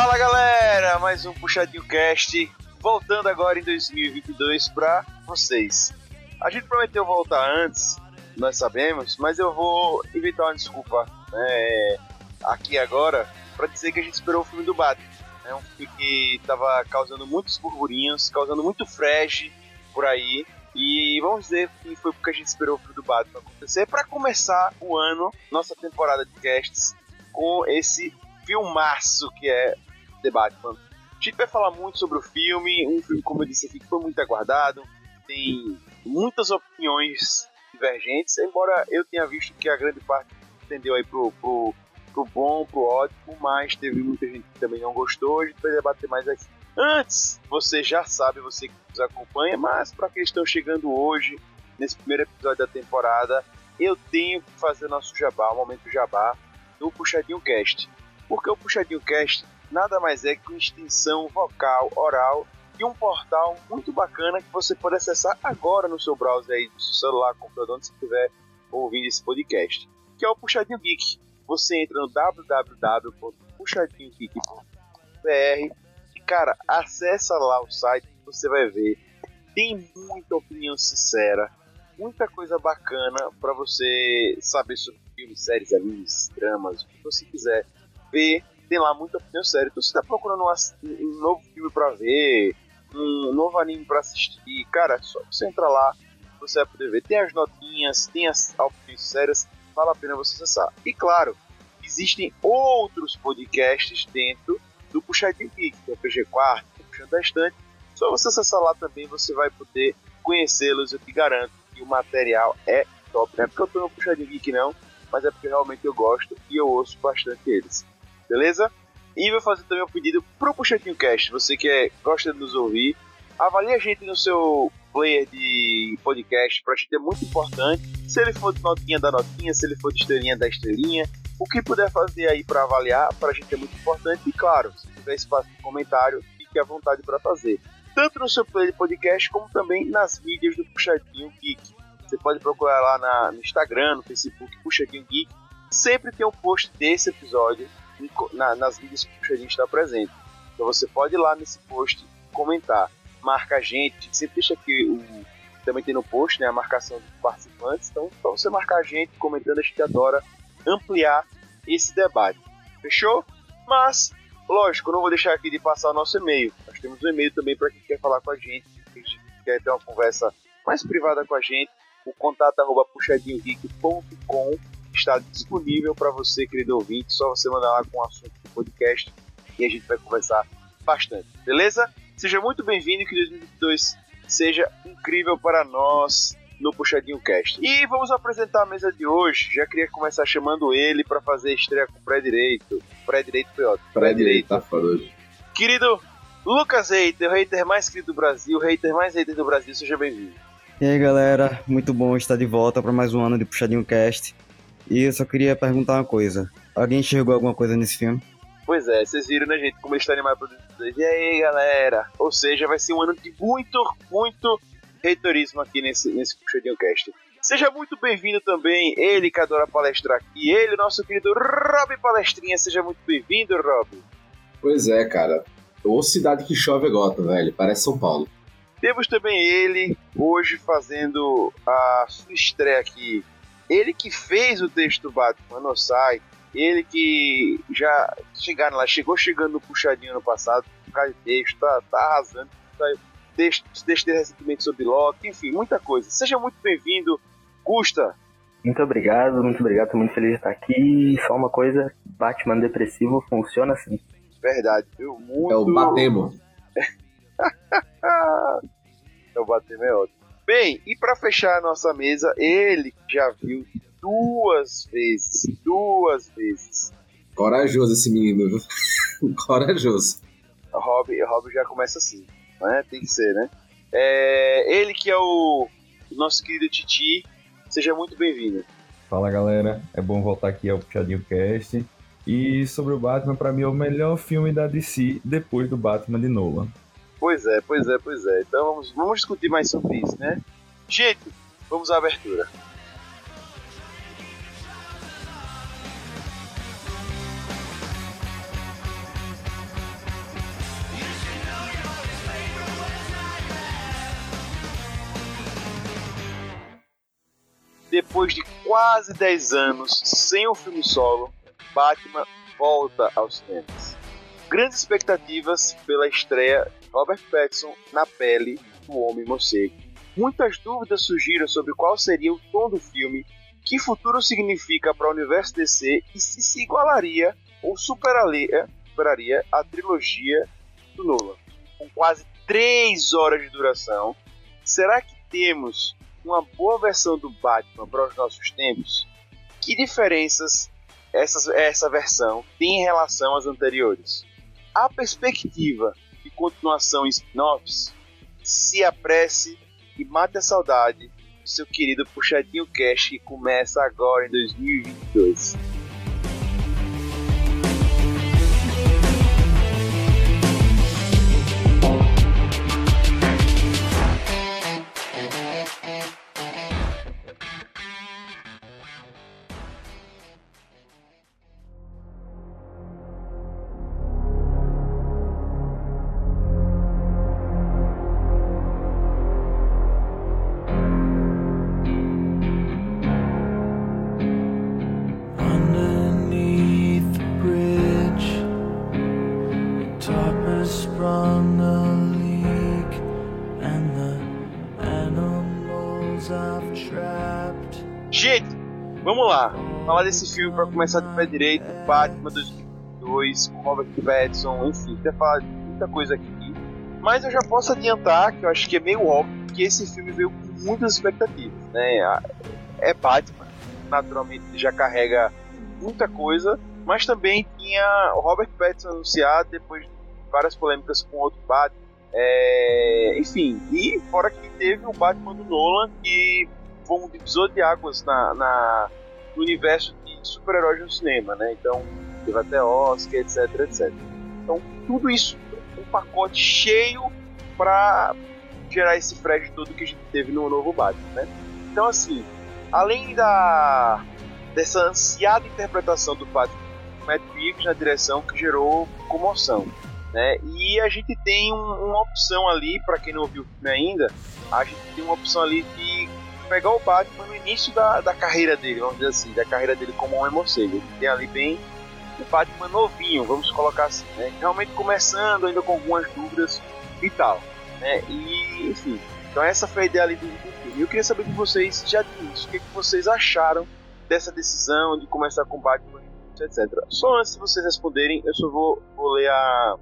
Fala galera, mais um Puxadinho Cast, voltando agora em 2022 para vocês. A gente prometeu voltar antes, nós sabemos, mas eu vou inventar uma desculpa né, aqui agora para dizer que a gente esperou o filme do Batman. É um filme que estava causando muitos burburinhos, causando muito fresh por aí. E vamos dizer que foi porque a gente esperou o filme do Batman acontecer para começar o ano, nossa temporada de casts, com esse filmaço que é The Batman. A gente vai falar muito sobre o filme, um filme, como eu disse aqui, que foi muito aguardado, tem muitas opiniões divergentes, embora eu tenha visto que a grande parte tendeu aí pro, pro, pro bom, pro ótimo, mas teve muita gente que também não gostou, a gente vai debater mais aqui. Antes, você já sabe, você que nos acompanha, mas para quem estão chegando hoje, nesse primeiro episódio da temporada, eu tenho que fazer nosso jabá, o momento jabá, do Puxadinho Cast. Porque o Puxadinho Cast nada mais é que uma extensão vocal, oral e um portal muito bacana que você pode acessar agora no seu browser aí, no seu celular, computador, onde você estiver ouvindo esse podcast, que é o Puxadinho Geek. Você entra no www.puxadinhogeek.br e, cara, acessa lá o site, você vai ver. Tem muita opinião sincera, muita coisa bacana para você saber sobre filmes, séries, animes, dramas, o que você quiser ver. Tem lá muita opinião séria. Então, se tá procurando um, novo filme para ver, um novo anime para assistir, cara, só você entrar lá, você vai poder ver. Tem as notinhas, tem as opiniões sérias, vale a pena você acessar. E claro, existem outros podcasts dentro do Puxadinho Geek, é o PG Quarto, o Puxando da Estante. Só você acessar lá também, você vai poder conhecê-los. Eu te garanto que o material é top. Não é porque eu tô no Puxadinho Geek, não, mas é porque realmente eu gosto e eu ouço bastante eles. Beleza? E vou fazer também um pedido pro Puxadinho Cast. Você que é, gosta de nos ouvir, avalie a gente no seu player de podcast. Pra gente é muito importante. Se ele for de notinha da notinha, se ele for de estrelinha da estrelinha, o que puder fazer aí para avaliar, pra gente é muito importante. E claro, se tiver espaço de comentário, fique à vontade para fazer. Tanto no seu player de podcast, como também nas mídias do Puxadinho Geek. Você pode procurar lá na, no Instagram, no Facebook, Puxadinho Geek. Sempre tem um post desse episódio na, nas mídias que o Puxadinho está presente. Então você pode ir lá nesse post comentar. Marca a gente, a gente sempre deixa aqui o. Também tem no post né, a marcação dos participantes. Então, para você marcar a gente comentando, a gente adora ampliar esse debate. Fechou? Mas, lógico, não vou deixar aqui de passar o nosso e-mail. Nós temos um e-mail também para quem quer falar com a gente, quem quer ter uma conversa mais privada com a gente. O contato arroba puxadinhogeek.com está disponível para você, querido ouvinte. Só você mandar lá com o assunto do podcast e a gente vai conversar bastante, beleza? Seja muito bem-vindo e que 2022 seja incrível para nós no Puxadinho Cast. E vamos apresentar a mesa de hoje. Já queria começar chamando ele para fazer estreia com o pré-direito. Pré-direito foi ótimo. Pré-direito tá foda hoje. Querido Lucas Hater, o hater mais querido do Brasil, o hater mais hater do Brasil, seja bem-vindo. E aí galera, muito bom estar de volta para mais um ano de Puxadinho Cast. E eu só queria perguntar uma coisa: alguém enxergou alguma coisa nesse filme? Pois é, vocês viram, né, gente, como ele está animado para E aí, galera? Ou seja, vai ser um ano de muito, muito reitorismo aqui nesse, nesse Puxadinho Cast. Seja muito bem-vindo também, ele que adora palestrar aqui, ele, nosso querido Rob Palestrinha. Seja muito bem-vindo, Rob. Pois é, cara. Ou cidade que chove é gota, velho. Parece São Paulo. Temos também ele, hoje fazendo a sua estreia aqui ele que fez o texto do Batman no site, ele que já chegaram lá, chegou chegando no puxadinho no passado, por causa de texto, tá, tá arrasando, tá, texto, recentemente sobre Loki, enfim, muita coisa. Seja muito bem-vindo, Gusta. Muito obrigado, muito obrigado, tô muito feliz de estar aqui. Só uma coisa, Batman depressivo funciona assim. Verdade, viu? Muito... É o Batemo. é o Batemo é ótimo. Bem, e para fechar a nossa mesa, ele já viu duas vezes, duas vezes. Corajoso esse menino, Corajoso. Rob, Rob já começa assim, né? Tem que ser, né? É, ele que é o nosso querido Titi, seja muito bem-vindo. Fala galera, é bom voltar aqui ao Puxadinho Cast. E sobre o Batman, para mim é o melhor filme da DC depois do Batman de Nolan. Pois é, pois é, pois é. Então vamos, vamos discutir mais sobre isso, né? Gente, vamos à abertura. Depois de quase 10 anos sem o filme solo, Batman volta aos cinemas. Grandes expectativas pela estreia de Robert Pattinson na pele do Homem Morcego. Muitas dúvidas surgiram sobre qual seria o tom do filme, que futuro significa para o universo DC e se se igualaria ou superaria, superaria a trilogia do Nolan. Com quase 3 horas de duração, será que temos uma boa versão do Batman para os nossos tempos? Que diferenças essa, essa versão tem em relação às anteriores? A perspectiva de continuação em spin-offs se apresse e mate a saudade do seu querido Puxadinho Cash que começa agora em 2022. Falar desse filme para começar de pé direito. Batman 2002, com Robert Pattinson, enfim, até falar de muita coisa aqui. Mas eu já posso adiantar que eu acho que é meio óbvio que esse filme veio com muitas expectativas, né? É Batman, naturalmente já carrega muita coisa, mas também tinha o Robert Pattinson anunciado depois de várias polêmicas com outro Batman. É, enfim, e fora que teve o Batman do Nolan, que foi um divisor de águas na, na- no universo de super-heróis no cinema, né? Então, teve até Oscar, etc, etc. Então, tudo isso, um pacote cheio para gerar esse fresh todo que a gente teve no novo Batman, né? Então, assim, além da dessa ansiada interpretação do Batman Matt Reeves na direção que gerou comoção, né? E a gente tem um- uma opção ali para quem não ouviu o filme ainda, a gente tem uma opção ali de pegar o Batman no início da, da carreira dele, vamos dizer assim, da carreira dele como um morcego. Tem ali bem o Batman novinho, vamos colocar assim, né? Realmente começando ainda com algumas dúvidas e tal, né? E enfim, então essa foi a ideia ali do, do filme. Eu queria saber de vocês já início, o que, que vocês acharam dessa decisão de começar com Batman, etc. Só antes de vocês responderem, eu só vou, vou ler a,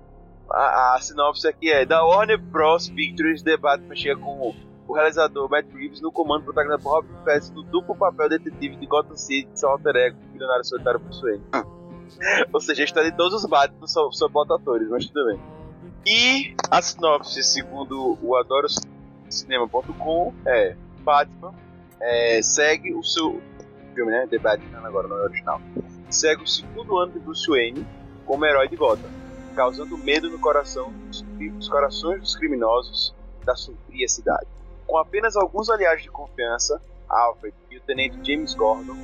a, a sinopse aqui é da Warner Bros. Pictures The Batman chega com o realizador Matt Reeves no comando protagonizado por Robert Pattinson no duplo papel detetive de Gotham City de seu alter ego, milionário solitário por Wayne. Ou seja, está de todos os Batman, só, só bota atores, mas tudo bem. E a sinopse, segundo o adorocinema.com, é Batman é, segue o seu filme, né? The Batman agora não é original. Segue o segundo ano de Bruce Wayne como herói de Gotham, causando medo no coração dos, dos corações dos criminosos da sombria cidade. Com apenas alguns aliados de confiança, Alfred e o tenente James Gordon,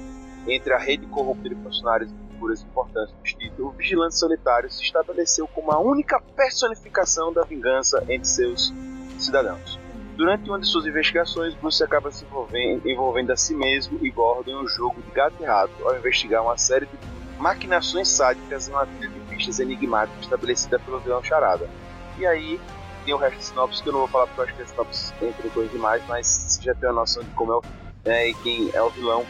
entre a rede corrupta de funcionários e figuras importantes do distrito, o vigilante solitário se estabeleceu como a única personificação da vingança entre seus cidadãos. Durante uma de suas investigações, Bruce acaba se envolvendo, envolvendo a si mesmo e Gordon em um jogo de gato e rato ao investigar uma série de maquinações sádicas em uma trilha de pistas enigmáticas estabelecida pelo vilão Charada. E aí tem o resto da sinopse que eu não vou falar porque eu acho que a sinopse entra em coisa demais, mas você já tem uma noção de como é o né, e quem é o vilão.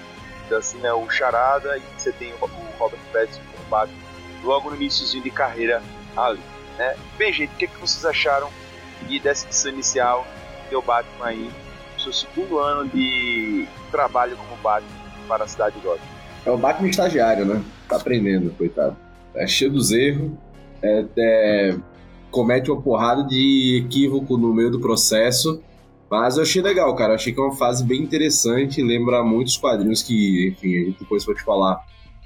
Então assim, né, o Charada e você tem o, o Robert Pattinson como Batman logo no iníciozinho de carreira ali. Né? Bem, gente, o que, é que vocês acharam de, dessa edição inicial ter o Batman aí, seu segundo ano de trabalho como Batman para a cidade de Gotham? É o Batman estagiário, né? Tá aprendendo, coitado. É cheio dos erros, é, é, comete uma porrada de equívoco no meio do processo. Mas eu achei legal, cara. Eu achei que é uma fase bem interessante. Lembra muitos quadrinhos que, enfim, a gente depois pode falar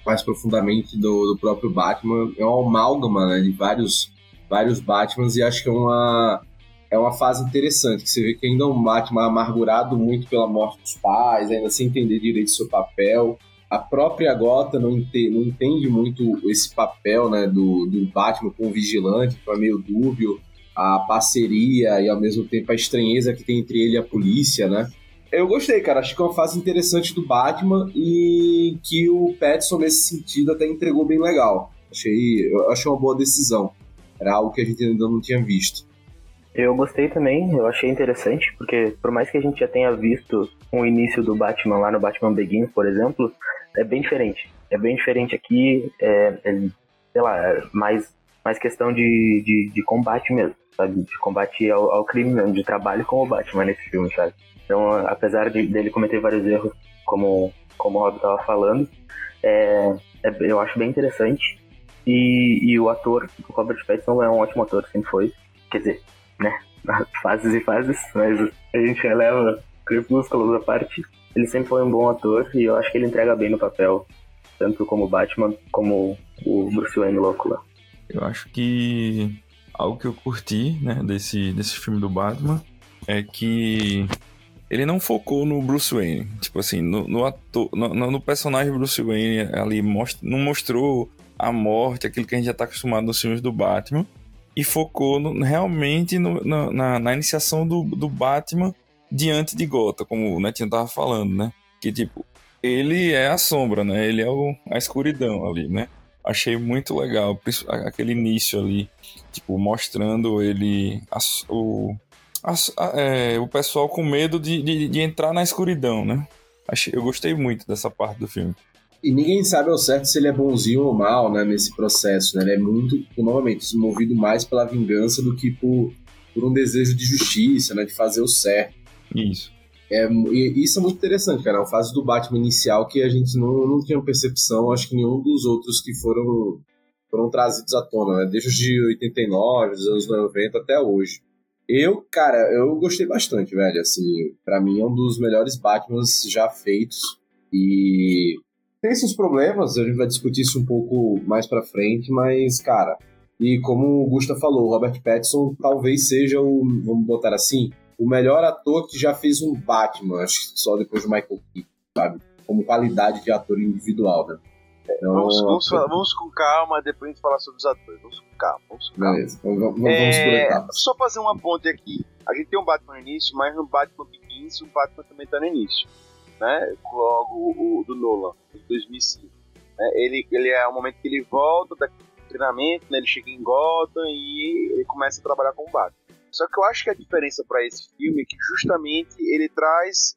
mais profundamente do, do próprio Batman. É uma amálgama né, de vários, vários Batmans e acho que é uma, é uma fase interessante. Que você vê que ainda é um Batman amargurado muito pela morte dos pais, ainda sem entender direito seu papel a própria Gota não, não entende muito esse papel né, do, do Batman com o vigilante, que é meio dúbio, a parceria e ao mesmo tempo a estranheza que tem entre ele e a polícia, né? Eu gostei, cara. Acho que é uma fase interessante do Batman e que o Petson, nesse sentido, até entregou bem legal. Achei, eu achei uma boa decisão. Era algo que a gente ainda não tinha visto. Eu gostei também, eu achei interessante, porque por mais que a gente já tenha visto o início do Batman lá no Batman Begins, por exemplo, é bem diferente. É bem diferente aqui, é, é sei lá, é mais, mais questão de, de, de combate mesmo, sabe? De combate ao, ao crime mesmo, de trabalho com o Batman nesse filme, sabe? Então, apesar de, dele cometer vários erros, como, como o Rob estava falando, é, é, eu acho bem interessante. E, e o ator, o Robert Pattinson, é um ótimo ator, sempre foi. Quer dizer, né? Fases e fases, mas a gente releva crepúsculos à parte. Ele sempre foi um bom ator e eu acho que ele entrega bem no papel, tanto como Batman como o Bruce Wayne louco lá. Eu acho que algo que eu curti, né, desse, desse filme do Batman é que ele não focou no Bruce Wayne. Tipo assim, no, no ator, no, no, personagem Bruce Wayne ali most, não mostrou a morte, aquilo que a gente já tá acostumado nos filmes do Batman e focou no, realmente no, na, na, iniciação do, do Batman diante de Gota, como o Netinho tava falando, né? Que tipo, ele é a sombra, né? Ele é o, a escuridão ali, né? Achei muito legal aquele início ali, tipo, mostrando ele, a, o, a, é, o pessoal com medo de, de, de entrar na escuridão, né? Achei, eu gostei muito dessa parte do filme. E ninguém sabe ao certo se ele é bonzinho ou mal, né, nesse processo, né? Ele é muito, novamente, movido mais pela vingança do que por, por um desejo de justiça, né, de fazer o certo. Isso. É, isso é muito interessante, cara. É uma fase do Batman inicial que a gente não, não tinha percepção, acho que nenhum dos outros que foram, foram trazidos à tona, né? Desde os de 89, dos anos 90 até hoje. Eu, cara, eu gostei bastante, velho. Assim, para mim é um dos melhores Batmans já feitos. E tem seus problemas, a gente vai discutir isso um pouco mais pra frente, mas, cara, e como o Gusta falou, Robert Pattinson talvez seja o, vamos botar assim, o melhor ator que já fez um Batman, acho que só depois do Michael Keaton, sabe? Como qualidade de ator individual, né? Então, vamos, vamos, falar, vamos, com calma, depois a gente falar sobre os atores. Vamos com calma, vamos com calma. Beleza, vamos, vamos, é, por Só fazer uma ponte aqui. A gente tem um Batman no início, mas no Batman Begins o Batman também tá no início né? Logo o, o do Nolan, de 2005. Né? Ele, ele é o momento que ele volta do treinamento, né? Ele chega em Gotham e ele começa a trabalhar com o Batman. Só que eu acho que a diferença para esse filme é que justamente ele traz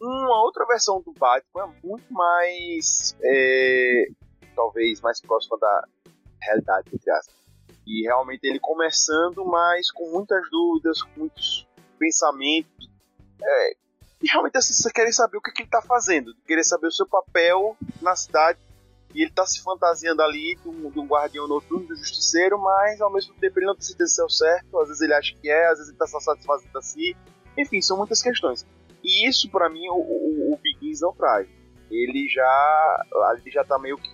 uma outra versão do Batman muito mais, é, talvez mais próxima da realidade, entre aspas. E realmente ele começando, mas com muitas dúvidas, com muitos pensamentos, é, e realmente assim, vocês querem saber o que, que ele tá fazendo, querer saber o seu papel na cidade. E ele tá se fantasiando ali de um, de um guardião noturno, do justiceiro, mas ao mesmo tempo ele não tem certeza se é o certo, às vezes ele acha que é, às vezes ele tá só satisfazendo a si. Enfim, são muitas questões. E isso, para mim, o, o, o Begins não traz. Ele já. Ele já tá meio que.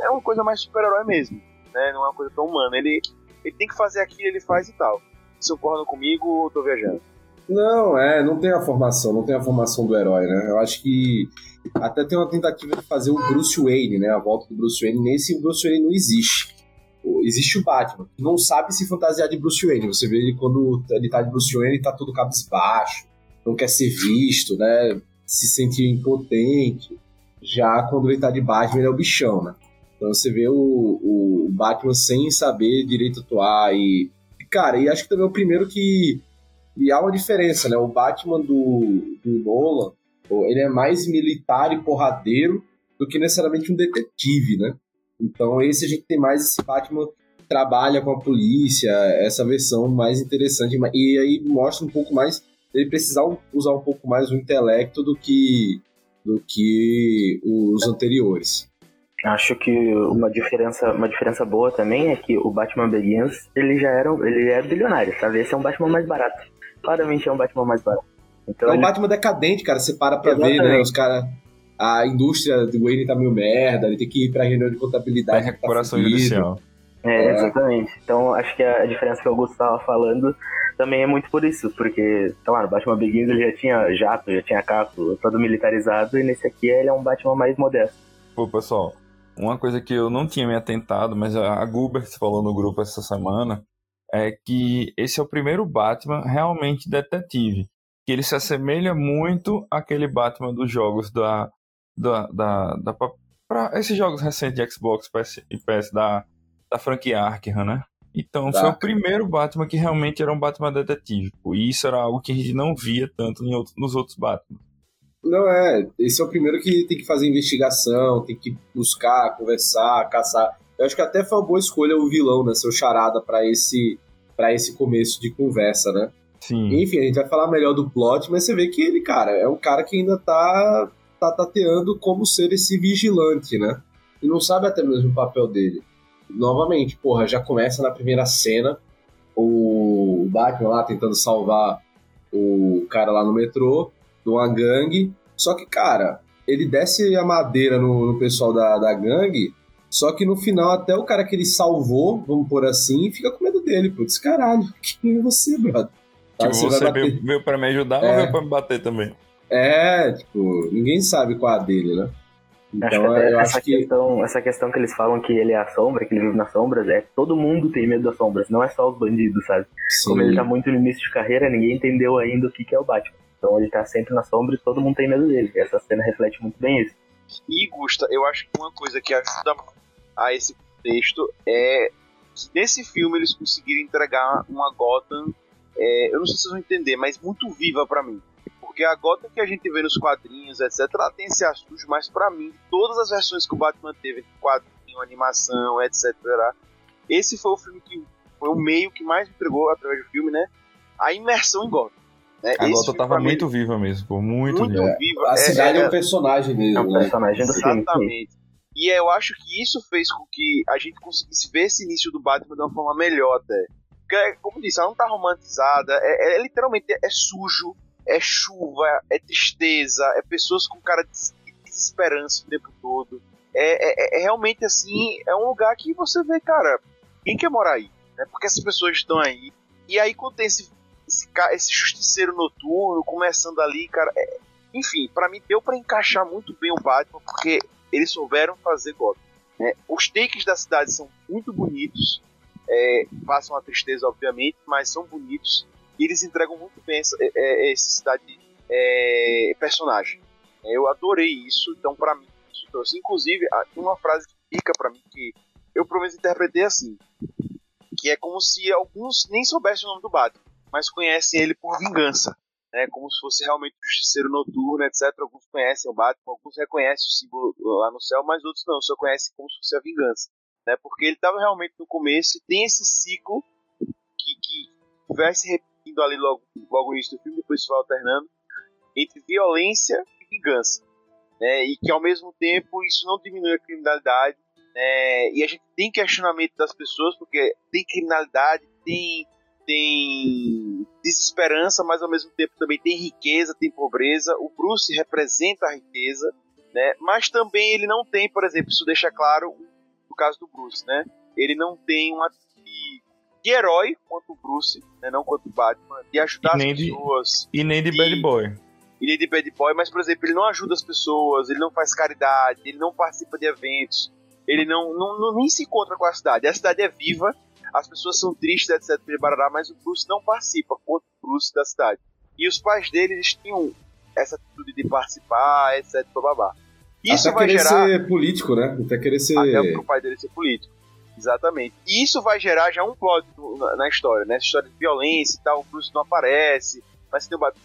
É uma coisa mais super-herói mesmo, né? Não é uma coisa tão humana. Ele, ele tem que fazer aquilo, ele faz e tal. Se concordam comigo ou tô viajando? Não, é, não tem a formação, não tem a formação do herói, né? Eu acho que até tem uma tentativa de fazer o Bruce Wayne, né? A volta do Bruce Wayne. Nesse Bruce Wayne não existe. Existe o Batman, que não sabe se fantasiar de Bruce Wayne. Você vê ele quando ele tá de Bruce Wayne, ele tá todo cabisbaixo, não quer ser visto, né? Se sentir impotente. Já quando ele tá de Batman, ele é o bichão, né? Então você vê o, o Batman sem saber direito atuar e. Cara, e acho que também é o primeiro que e há uma diferença, né? O Batman do, do Nolan, ele é mais militar e porradeiro do que necessariamente um detetive, né? Então esse a gente tem mais esse Batman que trabalha com a polícia, essa versão mais interessante. E aí mostra um pouco mais ele precisar usar um pouco mais o intelecto do que do que os anteriores. Acho que uma diferença, uma diferença boa também é que o Batman Begins, ele já era, ele é bilionário, sabe? Esse é um Batman mais barato claramente é um Batman mais barato. Então, é um ele... Batman decadente, cara. Você para pra Exatamente. ver, né? Os caras. A indústria do Wayne tá meio merda, ele tem que ir pra reunião de contabilidade. É recuperação tá judicial. É, exatamente. Então acho que a diferença que o Augusto estava falando também é muito por isso, porque, sei lá, no Batman Begins ele já tinha jato, já tinha carro todo militarizado, e nesse aqui ele é um Batman mais modesto. Pô, pessoal, uma coisa que eu não tinha me atentado, mas a Gubert falou no grupo essa semana, é que esse é o primeiro Batman realmente detetive. que ele se assemelha muito àquele Batman dos jogos da. da, da, da pra esses jogos recentes de Xbox PS, e PS da, da franquia Arkham, né? Então, Tá. foi o primeiro Batman que realmente era um Batman detetive. E isso era algo que a gente não via tanto em outros- nos outros Batman. Não é, esse é o primeiro que tem que fazer investigação, tem que buscar, conversar, caçar. Eu acho que até foi uma boa escolha o vilão, né? Seu charada pra esse, pra esse começo de conversa, né? Sim. Enfim, a gente vai falar melhor do plot, mas você vê que ele, cara, é um cara que ainda tá, tá tateando como ser esse vigilante, né? E não sabe até mesmo o papel dele. Novamente, porra, já começa na primeira cena o Batman lá tentando salvar o cara lá no metrô, de uma gangue. Só que, cara, ele desce a madeira no, no pessoal da, da gangue, só que no final até o cara que ele salvou, vamos por assim, fica com medo dele, putz, caralho, quem é você, brother? Tipo, Aí você você veio, veio pra me ajudar É. ou veio pra me bater também? É, tipo, ninguém sabe qual é a dele, né? Acho que Então até eu essa, acho que. questão, essa questão que eles falam que ele é a sombra, que ele vive nas sombras, é todo mundo tem medo das sombras, não é só os bandidos, sabe? Como ele Sim, tá muito no início de carreira, ninguém entendeu ainda o que, que é o Batman. Então ele tá sempre na sombra e todo mundo tem medo dele. E essa cena reflete muito bem isso. E, Gusta, eu acho que uma coisa que ajuda a esse contexto é que nesse filme eles conseguiram entregar uma Gotham, é, eu não sei se vocês vão entender, mas muito viva pra mim. Porque a Gotham que a gente vê nos quadrinhos, etc., ela tem esse assunto, mas pra mim, todas as versões que o Batman teve, quadrinho, animação, etc., esse foi o filme que foi o meio que mais me entregou através do filme, né? A imersão em Gotham. Né? A Gotham tava muito viva mesmo, pô, muito, muito viva. viva. a É- cidade é, é- um personagem mesmo. É um né? personagem do filme. E eu acho que isso fez com que a gente conseguisse ver esse início do Batman de uma forma melhor até. Porque, como disse, ela não tá romantizada, é, é- literalmente é sujo, é chuva, é tristeza, é pessoas com cara de des- desesperança o tempo todo. É, é- é realmente assim, é um lugar que você vê, cara, quem quer morar aí? Né? Porque essas pessoas estão aí. E aí quando tem esse, esse, esse justiceiro noturno começando ali, cara, é- enfim, pra mim deu pra encaixar muito bem o Batman, porque eles souberam fazer Gotham. né? Os takes da cidade são muito bonitos, é, passam a tristeza, obviamente, mas são bonitos e eles entregam muito bem essa, é, é, essa cidade é, personagem. Eu adorei isso, então pra mim isso trouxe. Inclusive, uma frase que fica pra mim que eu pelo menos interpretei assim, que é como se alguns nem soubessem o nome do Batman, mas conhecem ele por vingança né, como se fosse realmente um justiceiro noturno, etc. Alguns conhecem o Batman, alguns reconhecem o símbolo lá no céu, mas outros não, só conhecem como se fosse a vingança. Né, porque ele estava realmente no começo e tem esse ciclo que, que vai se repetindo ali logo, logo no início do filme, depois se vai alternando, entre violência e vingança. Né, e que ao mesmo tempo isso não diminui a criminalidade. Né, e a gente tem questionamento das pessoas, porque tem criminalidade, tem tem desesperança, mas ao mesmo tempo também tem riqueza, tem pobreza. O Bruce representa a riqueza, né? Mas também ele não tem, por exemplo, isso deixa claro no caso do Bruce, né? Ele não tem uma de, de herói quanto o Bruce, né? não quanto o Batman, de ajudar E nem as de- pessoas. E nem de E- Bad Boy. Ele é de bad boy, mas por exemplo, ele não ajuda as pessoas, ele não faz caridade, ele não participa de eventos, ele não, não, não- nem se encontra com a cidade. A cidade é viva, as pessoas são tristes, etc. Barará, mas o Bruce não participa quanto o Bruce da cidade. E os pais dele, eles tinham essa atitude de participar, etc. Babá. Isso Até vai querer gerar. ser político, né? Até querer ser. Até pro pai dele ser político. Exatamente. E isso vai gerar já um plot na história, né? Essa história de violência e tal, o Bruce não aparece, mas tem o Batman.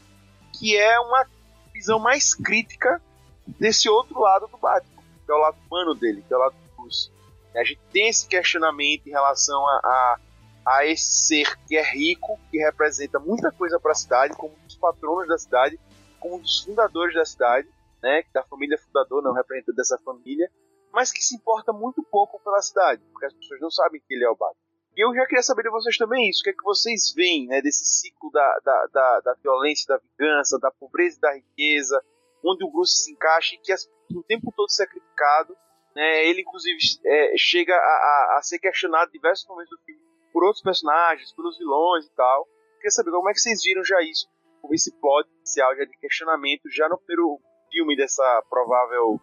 Que é uma visão mais crítica desse outro lado do Batman, que é o lado humano dele, que é o lado do Bruce. A gente tem esse questionamento em relação a, a, a esse ser que é rico, que representa muita coisa para a cidade, como um dos patronos da cidade, como um dos fundadores da cidade, né? Da família fundadora, não representante dessa família mas que se importa muito pouco pela cidade, porque as pessoas não sabem que ele é o Batman. E eu já queria saber de vocês também isso, o que é que vocês veem né, desse ciclo da, da, da, da violência, da vingança, da pobreza e da riqueza, onde o Bruce se encaixa e que as, o tempo todo isso é criticado. Né, ele, inclusive, é, chega a, a, a ser questionado diversos momentos do filme por outros personagens, pelos vilões e tal. Queria saber como é que vocês viram já isso, esse plot inicial já de questionamento, já no primeiro filme dessa provável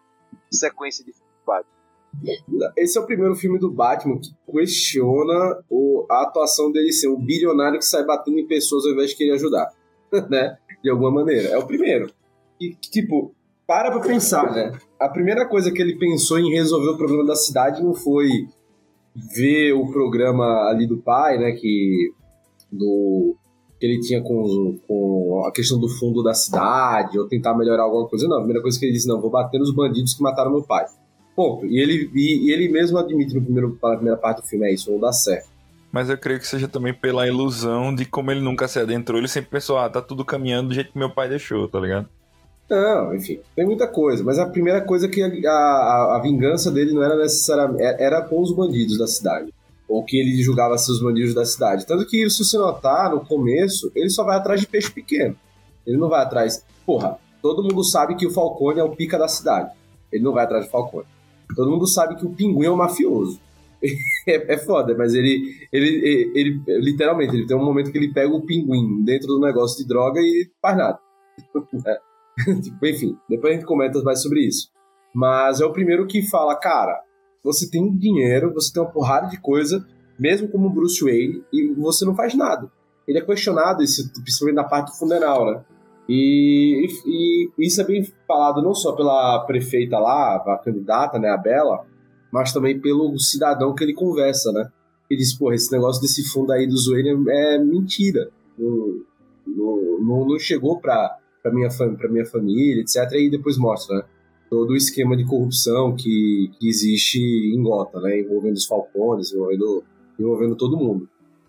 sequência de Batman. Esse é o primeiro filme do Batman que questiona o- a atuação dele ser um bilionário que sai batendo em pessoas ao invés de querer ajudar. né? de alguma maneira. É o primeiro. E, tipo, para pra pensar, né? A primeira coisa que ele pensou em resolver o problema da cidade não foi ver o programa ali do pai, né? Que. Do, que ele tinha com, com a questão do fundo da cidade, ou tentar melhorar alguma coisa. Não, a primeira coisa que ele disse, não, vou bater nos bandidos que mataram meu pai. Ponto. E ele, e, e ele mesmo admite no primeiro, na primeira parte do filme, é isso, não dá certo. Mas eu creio que seja também pela ilusão de como ele nunca se adentrou. Ele sempre pensou, ah, tá tudo caminhando do jeito que meu pai deixou, tá ligado? Não, enfim, tem muita coisa. Mas a primeira coisa é que a, a, a vingança dele não era necessariamente. Era com os bandidos da cidade. Ou que ele julgava ser os bandidos da cidade. Tanto que, se você notar, no começo, ele só vai atrás de peixe pequeno. Ele não vai atrás. Porra, todo mundo sabe que o Falcone é o pica da cidade. Ele não vai atrás de Falcone. Todo mundo sabe que o pinguim é um mafioso. é, é foda, mas ele, ele, ele, ele, literalmente, ele tem um momento que ele pega o pinguim dentro do negócio de droga e faz nada. tipo, enfim, depois a gente comenta mais sobre isso. Mas é o primeiro que fala, cara, você tem dinheiro, você tem uma porrada de coisa, mesmo como Bruce Wayne, e você não faz nada. Ele é questionado, esse, principalmente na parte do funeral, né? E, e, e, isso é bem falado não só pela prefeita lá, a candidata, né, a Bela, mas também pelo cidadão que ele conversa, né? Ele diz, porra, esse negócio desse fundo aí do Zoeira é mentira. Não, não, não chegou pra, pra, minha, pra minha família, etc. E depois mostra, né? Todo o esquema de corrupção que, que existe em Gota, né? Envolvendo os Falcones, envolvendo, envolvendo todo mundo.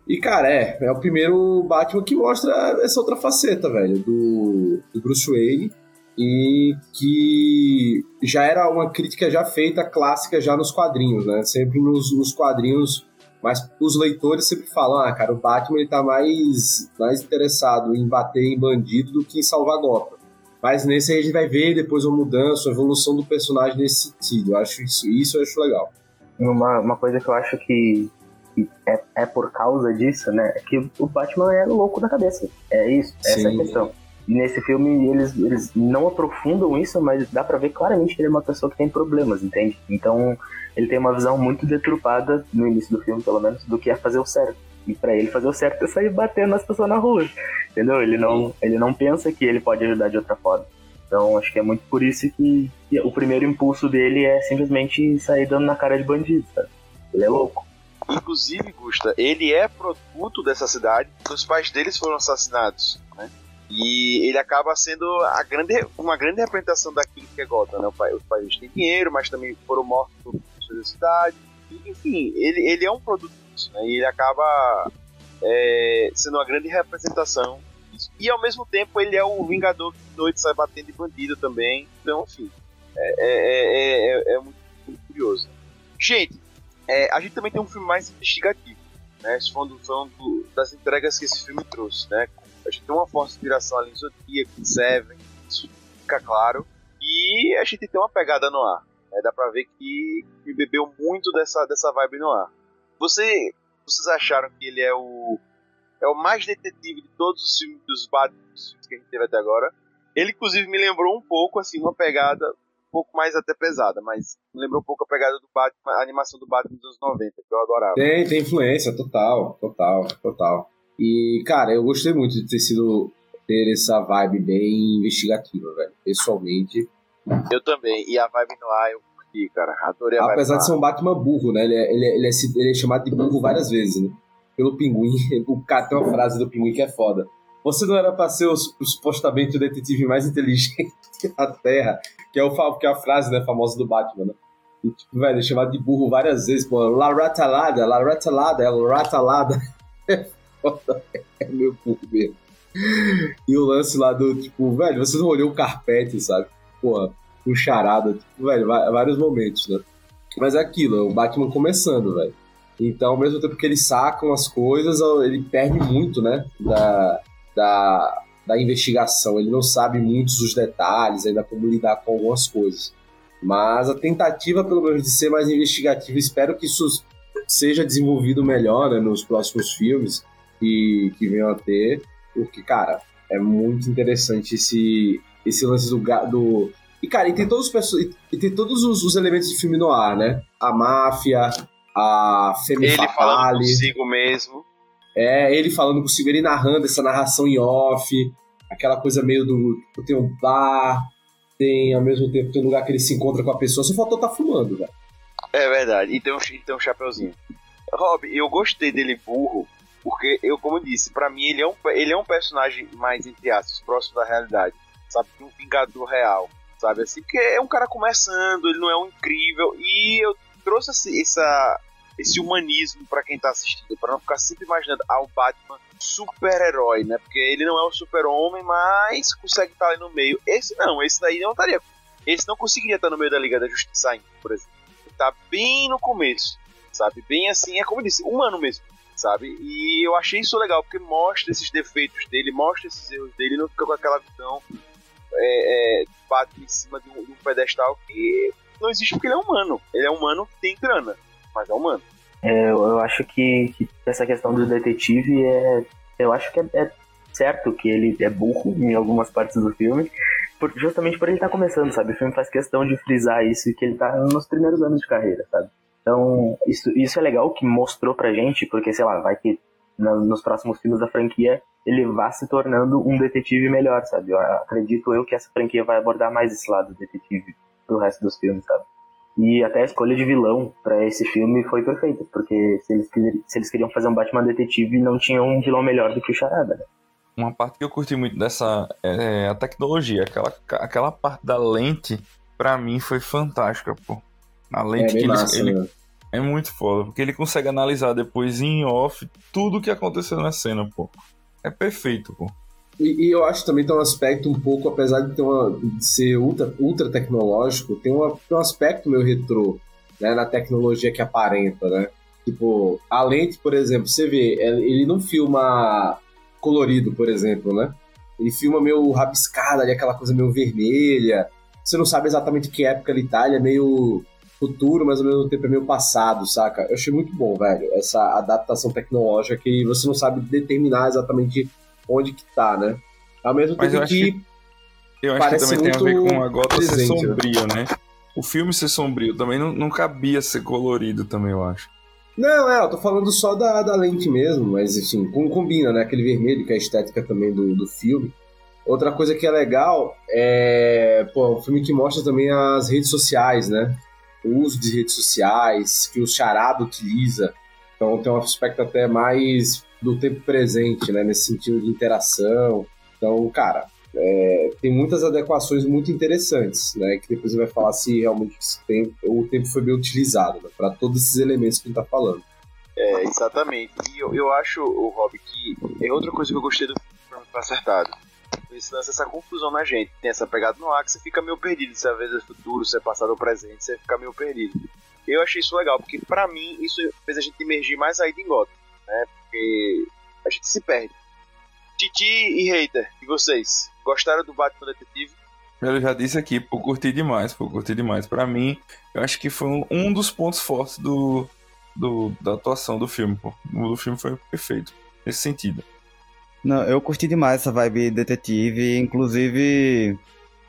E, cara, é, é o primeiro Batman que mostra essa outra faceta, velho, do, do Bruce Wayne e que já era uma crítica já feita, clássica, já nos quadrinhos, né? Sempre nos, nos quadrinhos, mas os leitores sempre falam, ah, cara, o Batman ele tá mais, mais interessado em bater em bandido do que em salvar Gotham. Mas nesse aí a gente vai ver depois uma mudança, uma evolução do personagem nesse sentido. Eu acho isso, isso eu acho legal. Uma, uma coisa que eu acho que, que é, é por causa disso, né? É que o Batman é louco da cabeça. É isso, essa Sim. é a questão. E nesse filme eles, eles não aprofundam isso, mas dá pra ver claramente que ele é uma pessoa que tem problemas, entende? Então ele tem uma visão muito deturpada, no início do filme pelo menos, do que é fazer o certo. E para ele fazer o certo é sair batendo nas pessoas na rua, entendeu? Ele não, ele não pensa que ele pode ajudar de outra forma. Então acho que é muito por isso que, que o primeiro impulso dele é simplesmente sair dando na cara de bandido, sabe? Ele é louco. Inclusive, Gusta, ele é produto dessa cidade, os pais deles foram assassinados, né? E ele acaba sendo a grande, uma grande representação daquilo que é Gotham, né? Os pais têm dinheiro, mas também foram mortos da cidade. Enfim, ele, ele é um produto disso, né? E ele acaba é, sendo uma grande representação disso. E ao mesmo tempo ele é o vingador que de noite sai batendo de bandido também. Então, enfim, é, é, é, é muito, muito, curioso. Gente, a gente também tem um filme mais investigativo, né? Esse foi um das entregas que esse filme trouxe, né? A gente tem uma forte inspiração ali em Zodiac, em Seven, isso fica claro. E a gente tem uma pegada no ar. Dá pra ver que, que bebeu muito dessa, dessa vibe no ar. Você, vocês acharam que ele é o é o mais detetive de todos os filmes dos Batman que a gente teve até agora? Ele, inclusive, me lembrou um pouco, assim, uma pegada um pouco mais até pesada, mas me lembrou um pouco a pegada do Batman, a animação do Batman dos anos 90, que eu adorava. Tem, tem influência, total, total, total. E, cara, eu gostei muito de ter sido ter essa vibe bem investigativa, velho. Pessoalmente. Eu também. E a vibe no ar eu curti, cara. Adorei a Apesar de ser um Batman burro, né? Ele é, ele, é, ele, é, ele é chamado de burro várias vezes, né? Pelo pinguim. O cara tem uma frase do pinguim que é foda. Você não era pra ser o, supostamente o detetive mais inteligente da Terra, que é, o, que é a frase né, famosa do Batman, né? E, tipo, velho, é chamado de burro várias vezes, pô. La ratalada, la ratalada, é la ratalada. é meu burro mesmo. E o lance lá do, tipo, velho, você não olhou o carpete, sabe? Porra, com charada, tipo, velho, vários momentos, né? Mas é aquilo, é o Batman começando, velho. Então, ao mesmo tempo que eles sacam as coisas, ele perde muito, né? Da, da, da investigação. Ele não sabe muitos dos detalhes, ainda como lidar com algumas coisas. Mas a tentativa, pelo menos, de ser mais investigativo, espero que isso seja desenvolvido melhor né, nos próximos filmes que, que venham a ter, porque, cara, é muito interessante esse, esse lance do, do. E, cara, e tem todos, os, e tem todos os, os elementos de filme no ar, né? A máfia, a Femme Ele Fatale. falando consigo mesmo. É, ele falando consigo, ele narrando essa narração em off. aquela coisa meio do. Tipo, tem um bar, tem ao mesmo tempo tem um lugar que ele se encontra com a pessoa, só faltou tá fumando, velho. É verdade. E tem um, e tem um chapeuzinho. Rob, eu gostei dele burro, porque eu, como eu disse, pra mim ele é um, ele é um personagem mais, entre aspas, próximo da realidade. Sabe? Um vingador real. Sabe assim? Porque é um cara começando, ele não é um incrível. E eu trouxe esse, essa, esse humanismo pra quem tá assistindo, pra não ficar sempre imaginando, ah, o Batman super-herói, né? Porque ele não é o super-homem, mas consegue estar ali no meio. Esse não, esse daí não estaria. Esse não conseguiria estar no meio da Liga da Justiça ainda, por exemplo. Tá bem no começo, sabe? Bem assim, é como eu disse, humano mesmo, sabe? E eu achei isso legal, porque mostra esses defeitos dele, mostra esses erros dele, não fica com aquela visão é, é, bate em cima de um, de um pedestal que não existe porque ele é humano. Ele é humano que tem grana, mas é humano. É, eu, acho que, que essa questão do detetive é. Eu acho que é, é certo que ele é burro em algumas partes do filme, por- justamente por ele estar começando, sabe? O filme faz questão de frisar isso, que ele tá nos primeiros anos de carreira, sabe? Então, isso, isso é legal que mostrou pra gente, porque, sei lá, vai que na- nos próximos filmes da franquia ele vá se tornando um detetive melhor, sabe? Eu acredito eu que essa franquia vai abordar mais esse lado detetive pro resto dos filmes, sabe? E até a escolha de vilão pra esse filme foi perfeita, porque se eles, se eles queriam fazer um Batman detetive, não tinha um vilão melhor do que o Charada, né? Uma parte que eu curti muito dessa é a tecnologia. Aquela, aquela parte da lente, pra mim, foi fantástica, pô. A É lente bem que ele, massa, ele- né? É muito foda, porque ele consegue analisar depois em off tudo que aconteceu na cena, pô. É perfeito, pô. E, e eu acho também tem um aspecto um pouco, apesar de, ter uma, de ser ultra, ultra tecnológico, tem, uma, tem um aspecto meio retrô, né, na tecnologia que aparenta, né? Tipo, a lente, por exemplo, você vê, ele ele não filma colorido, por exemplo, né? Ele filma meio rabiscado ali, aquela coisa meio vermelha. Você não sabe exatamente que época ele tá, ele é meio futuro, mas ao mesmo tempo é meio passado, saca? Eu achei muito bom, velho, essa adaptação tecnológica que você não sabe determinar exatamente onde que tá, né? Ao mesmo Mas eu tempo acho que, Eu acho que também tem a ver com a gota ser né? sombria, né? O filme ser sombrio também não, não cabia ser colorido também, eu acho. Não, é, eu tô falando só da, da lente mesmo, mas enfim, com- combina, né? Aquele vermelho que é a estética também do, do filme. Outra coisa que é legal é, pô, um filme que mostra também as redes sociais, né? O uso de redes sociais, que o Charada utiliza. Então tem um aspecto até mais do tempo presente, né? Nesse sentido de interação. Então, cara, é, tem muitas adequações muito interessantes, né? Que depois vai falar se realmente o tempo foi bem utilizado, né? Para todos esses elementos que a gente tá falando. É, exatamente. E eu, eu acho, o Rob, que é outra coisa que eu gostei do filme acertado. Esse lance, essa confusão na gente. Tem essa pegada no ar que você fica meio perdido. Se às vezes é futuro, se é passado ou presente, você fica meio perdido. Eu achei isso legal, porque pra mim isso fez a gente emergir mais ainda em Gotham, né? Porque a gente se perde. Titi e Hater, e vocês? Gostaram do Batman Detetive? Eu já disse aqui, pô, curti demais, pô, curti demais. Pra mim, eu acho que foi um, dos pontos fortes do, do- da atuação do filme, pô. O filme foi perfeito, nesse sentido. Não, eu curti demais essa vibe detetive, inclusive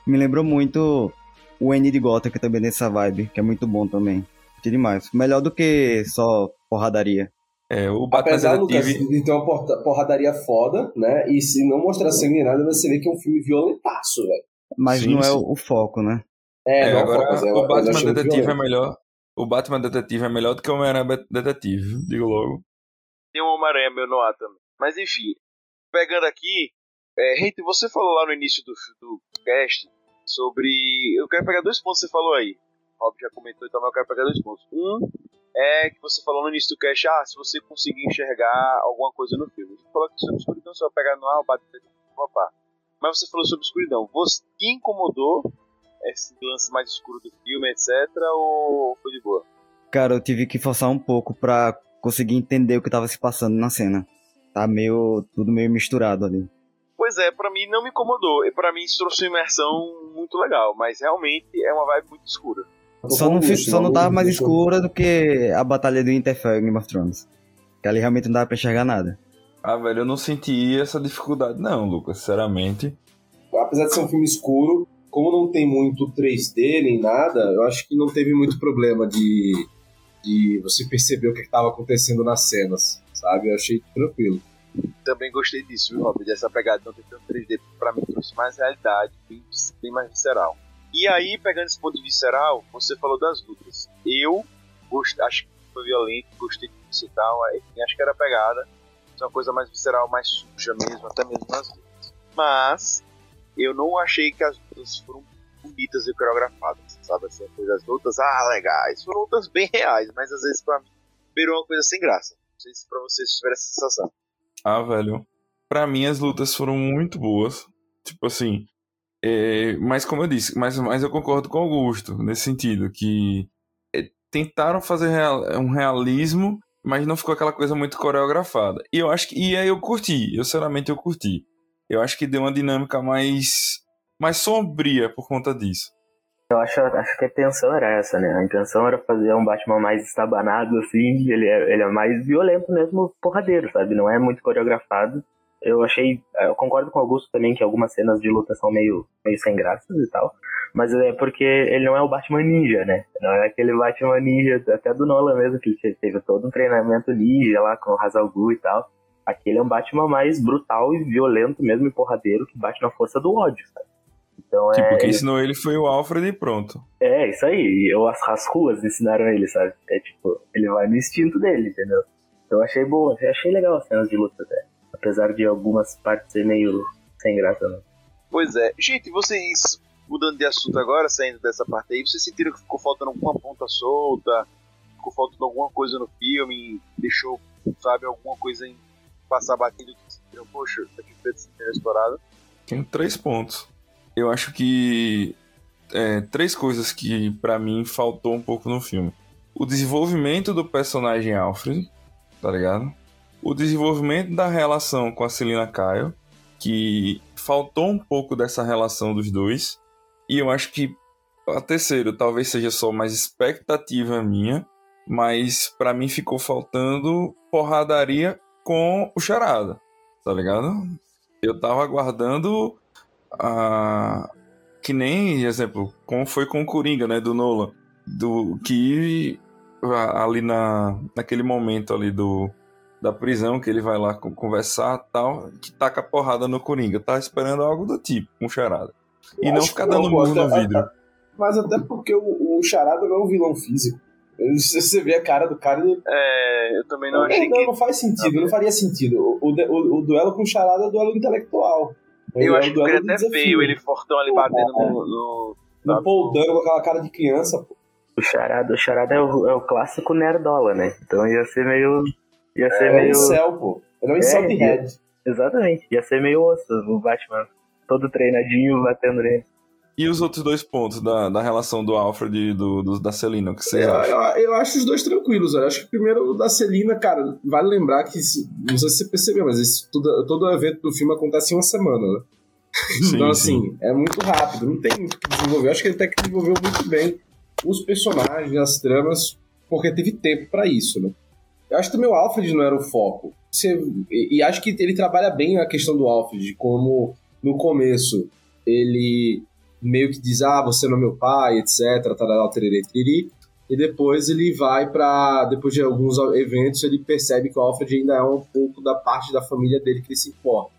me lembrou muito o N de Gotham, que também tem essa vibe, que é muito bom também. Curti demais. Melhor do que só porradaria. É, o Batman Apesar, Lucas, Detetive... de ter uma porradaria foda, né? E se não mostrar sangue nem nada, você vê que é um filme violentaço, velho. Mas Sim, não é sim. o, o foco, né? É, não, agora, mas eu- o Batman Detetive é melhor... O Batman Detetive é melhor do que o Homem-Aranha Detetive, digo logo. Tem um Homem-Aranha meu no ar também. Mas enfim, pegando aqui, é, você falou lá no início do, do cast sobre. Eu quero pegar dois pontos que você falou aí. O Rob já comentou, então eu quero pegar dois pontos. Um é que você falou no início do cast, ah, se você conseguir enxergar alguma coisa no filme. Você falou que sobre escuridão você vai pegar no ar, Batman, papá. Mas você falou sobre escuridão. Você incomodou esse lance mais escuro do filme, etc. Ou foi de boa? Cara, eu tive que forçar um pouco pra conseguir entender o que tava se passando na cena. Tá meio. tudo meio misturado ali. Pois é, pra mim não me incomodou. E pra mim isso trouxe uma imersão muito legal. Mas realmente é uma vibe muito escura. Só não, fi- só não tava mais escura do que a batalha do Winterfell em Game of Thrones. Que ali realmente não dava pra enxergar nada. Ah, velho, eu não senti essa dificuldade não, Lucas, sinceramente. Apesar de ser um filme escuro, como não tem muito 3D nem nada, eu acho que não teve muito problema de, de você perceber o que estava acontecendo nas cenas, sabe? Eu achei tranquilo. Também gostei disso, viu, Rob? Dessa pegada não ter tanto 3D, pra mim trouxe mais realidade, bem, bem mais visceral. E aí, pegando esse ponto visceral, você falou das lutas. Eu gostei, acho que foi violento, gostei disso e tal, acho que era pegada. É uma coisa mais visceral, mais suja mesmo, até mesmo nas lutas. Mas, eu não achei que as lutas foram bonitas e coreografadas, sabe? Assim, as lutas, ah, legais. Foram lutas bem reais, mas às vezes pra mim virou uma coisa sem graça. Não sei se pra vocês tiveram essa sensação. Ah, velho. Pra mim as lutas foram muito boas. Tipo assim. é, mas como eu disse, mas, mas eu concordo com o Augusto nesse sentido, que é, tentaram fazer real- um realismo, mas não ficou aquela coisa muito coreografada. E eu acho que. E aí eu curti, eu sinceramente eu curti. Eu acho que deu uma dinâmica mais. Mais sombria por conta disso. Eu acho, acho que a intenção era essa, né? A intenção era fazer um Batman mais estabanado, assim. Ele é, ele é mais violento mesmo, porradeiro, sabe? Não é muito coreografado. Eu achei. Eu concordo com o Augusto também que algumas cenas de luta são meio, meio sem graças e tal. Mas é porque ele não é o Batman Ninja, né? Não é aquele Batman Ninja, até do Nolan mesmo, que teve todo um treinamento ninja lá com o Hazal Gu e tal. Aquele é um Batman mais brutal e violento mesmo e porradeiro que bate na força do ódio, sabe? Então Tipo, é. quem ele- ensinou ele foi o Alfred e pronto. é, isso aí. Eu, as, as ruas ensinaram ele, sabe? É tipo, ele vai no instinto dele, entendeu? Então eu achei boa, achei legal as cenas de luta até. Apesar de algumas partes ser meio sem graça, né? Pois é. Gente, vocês, mudando de assunto agora, saindo dessa parte aí, vocês sentiram que ficou faltando alguma ponta solta? Ficou faltando alguma coisa no filme? Deixou, sabe, alguma coisa em passar batido que viram, poxa, aqui podia ser explorado? Tenho três pontos. Eu acho que. é, três coisas que pra mim faltou um pouco no filme. O desenvolvimento do personagem Alfred, tá ligado? O desenvolvimento da relação com a Selina Kyle, que faltou um pouco dessa relação dos dois. E eu acho que a terceiro talvez seja só mais expectativa minha, mas pra mim ficou faltando porradaria com o Charada, tá ligado? Eu tava aguardando a que nem exemplo, como foi com o Coringa, né, do Nolan, do que ali na naquele momento ali do da prisão que ele vai lá co- conversar tal, que taca porrada no Coringa. Tava esperando algo do tipo, um charada. E Eu não ficar não, dando murro no até- vidro. Mas até porque o, o Charada não é um vilão físico. Se você vê a cara do cara, ele. É, eu também não Não, achei não, que. não faz sentido, não faria sentido. O, o, o- o duelo com o Charada é duelo intelectual. Eu É acho o que de até desafio. feio ele fortão ali batendo no. no... No Paul Dano com aquela cara de criança, pô. O Charada, o Charada é, o, é o clássico nerdola, né? Então ia ser meio. Ia ser É um meio. incel, pô. Ele é um incel de É, head. Exatamente. Ia ser meio osso o Batman. Todo treinadinho batendo nele. E os outros dois pontos da, da relação do Alfred e do, do- da Celina, o que vocês Eu, acham? eu, eu acho os dois tranquilos, eu acho que primeiro o da Celina, cara, vale lembrar que, não sei se você percebeu, mas esse, todo o evento do filme acontece em uma semana, né? Sim, então, sim. assim, é muito rápido, não tem muito o que desenvolver. Eu acho que ele até que desenvolveu muito bem os personagens, as tramas, porque teve tempo pra isso, né? Eu acho que também o Alfred não era o foco. Você- e, e acho que ele trabalha bem a questão do Alfred, como no começo ele meio que diz, ah, você não é meu pai, etc, tarará, tererê, tiriri. E depois ele vai pra. Depois de alguns eventos, ele percebe que o Alfred ainda é um pouco da parte da família dele que ele se importa.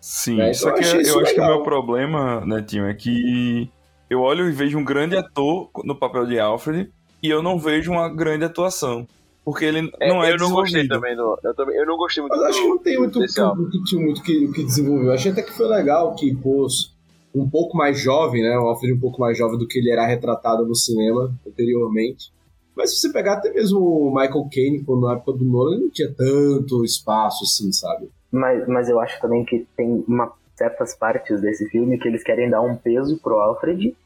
Sim, É, só então eu que eu isso acho que o meu problema, Netinho, é que eu olho e vejo um grande ator no papel de Alfred e eu não vejo uma grande atuação. Porque ele É, não é eu não gostei desenvolvido. também do. Eu, também, eu não gostei muito Mas eu acho que não tem muito desse álbum. o que tinha muito que, o que desenvolveu. Eu achei até que foi legal que pôs um pouco mais jovem, né? O Alfred um pouco mais jovem do que ele era retratado no cinema anteriormente. Mas se você pegar até mesmo o Michael Caine, quando na época do Nolan, ele não tinha tanto espaço assim, sabe? Mas, mas eu acho também que tem uma, certas partes desse filme que eles querem dar um peso pro Alfred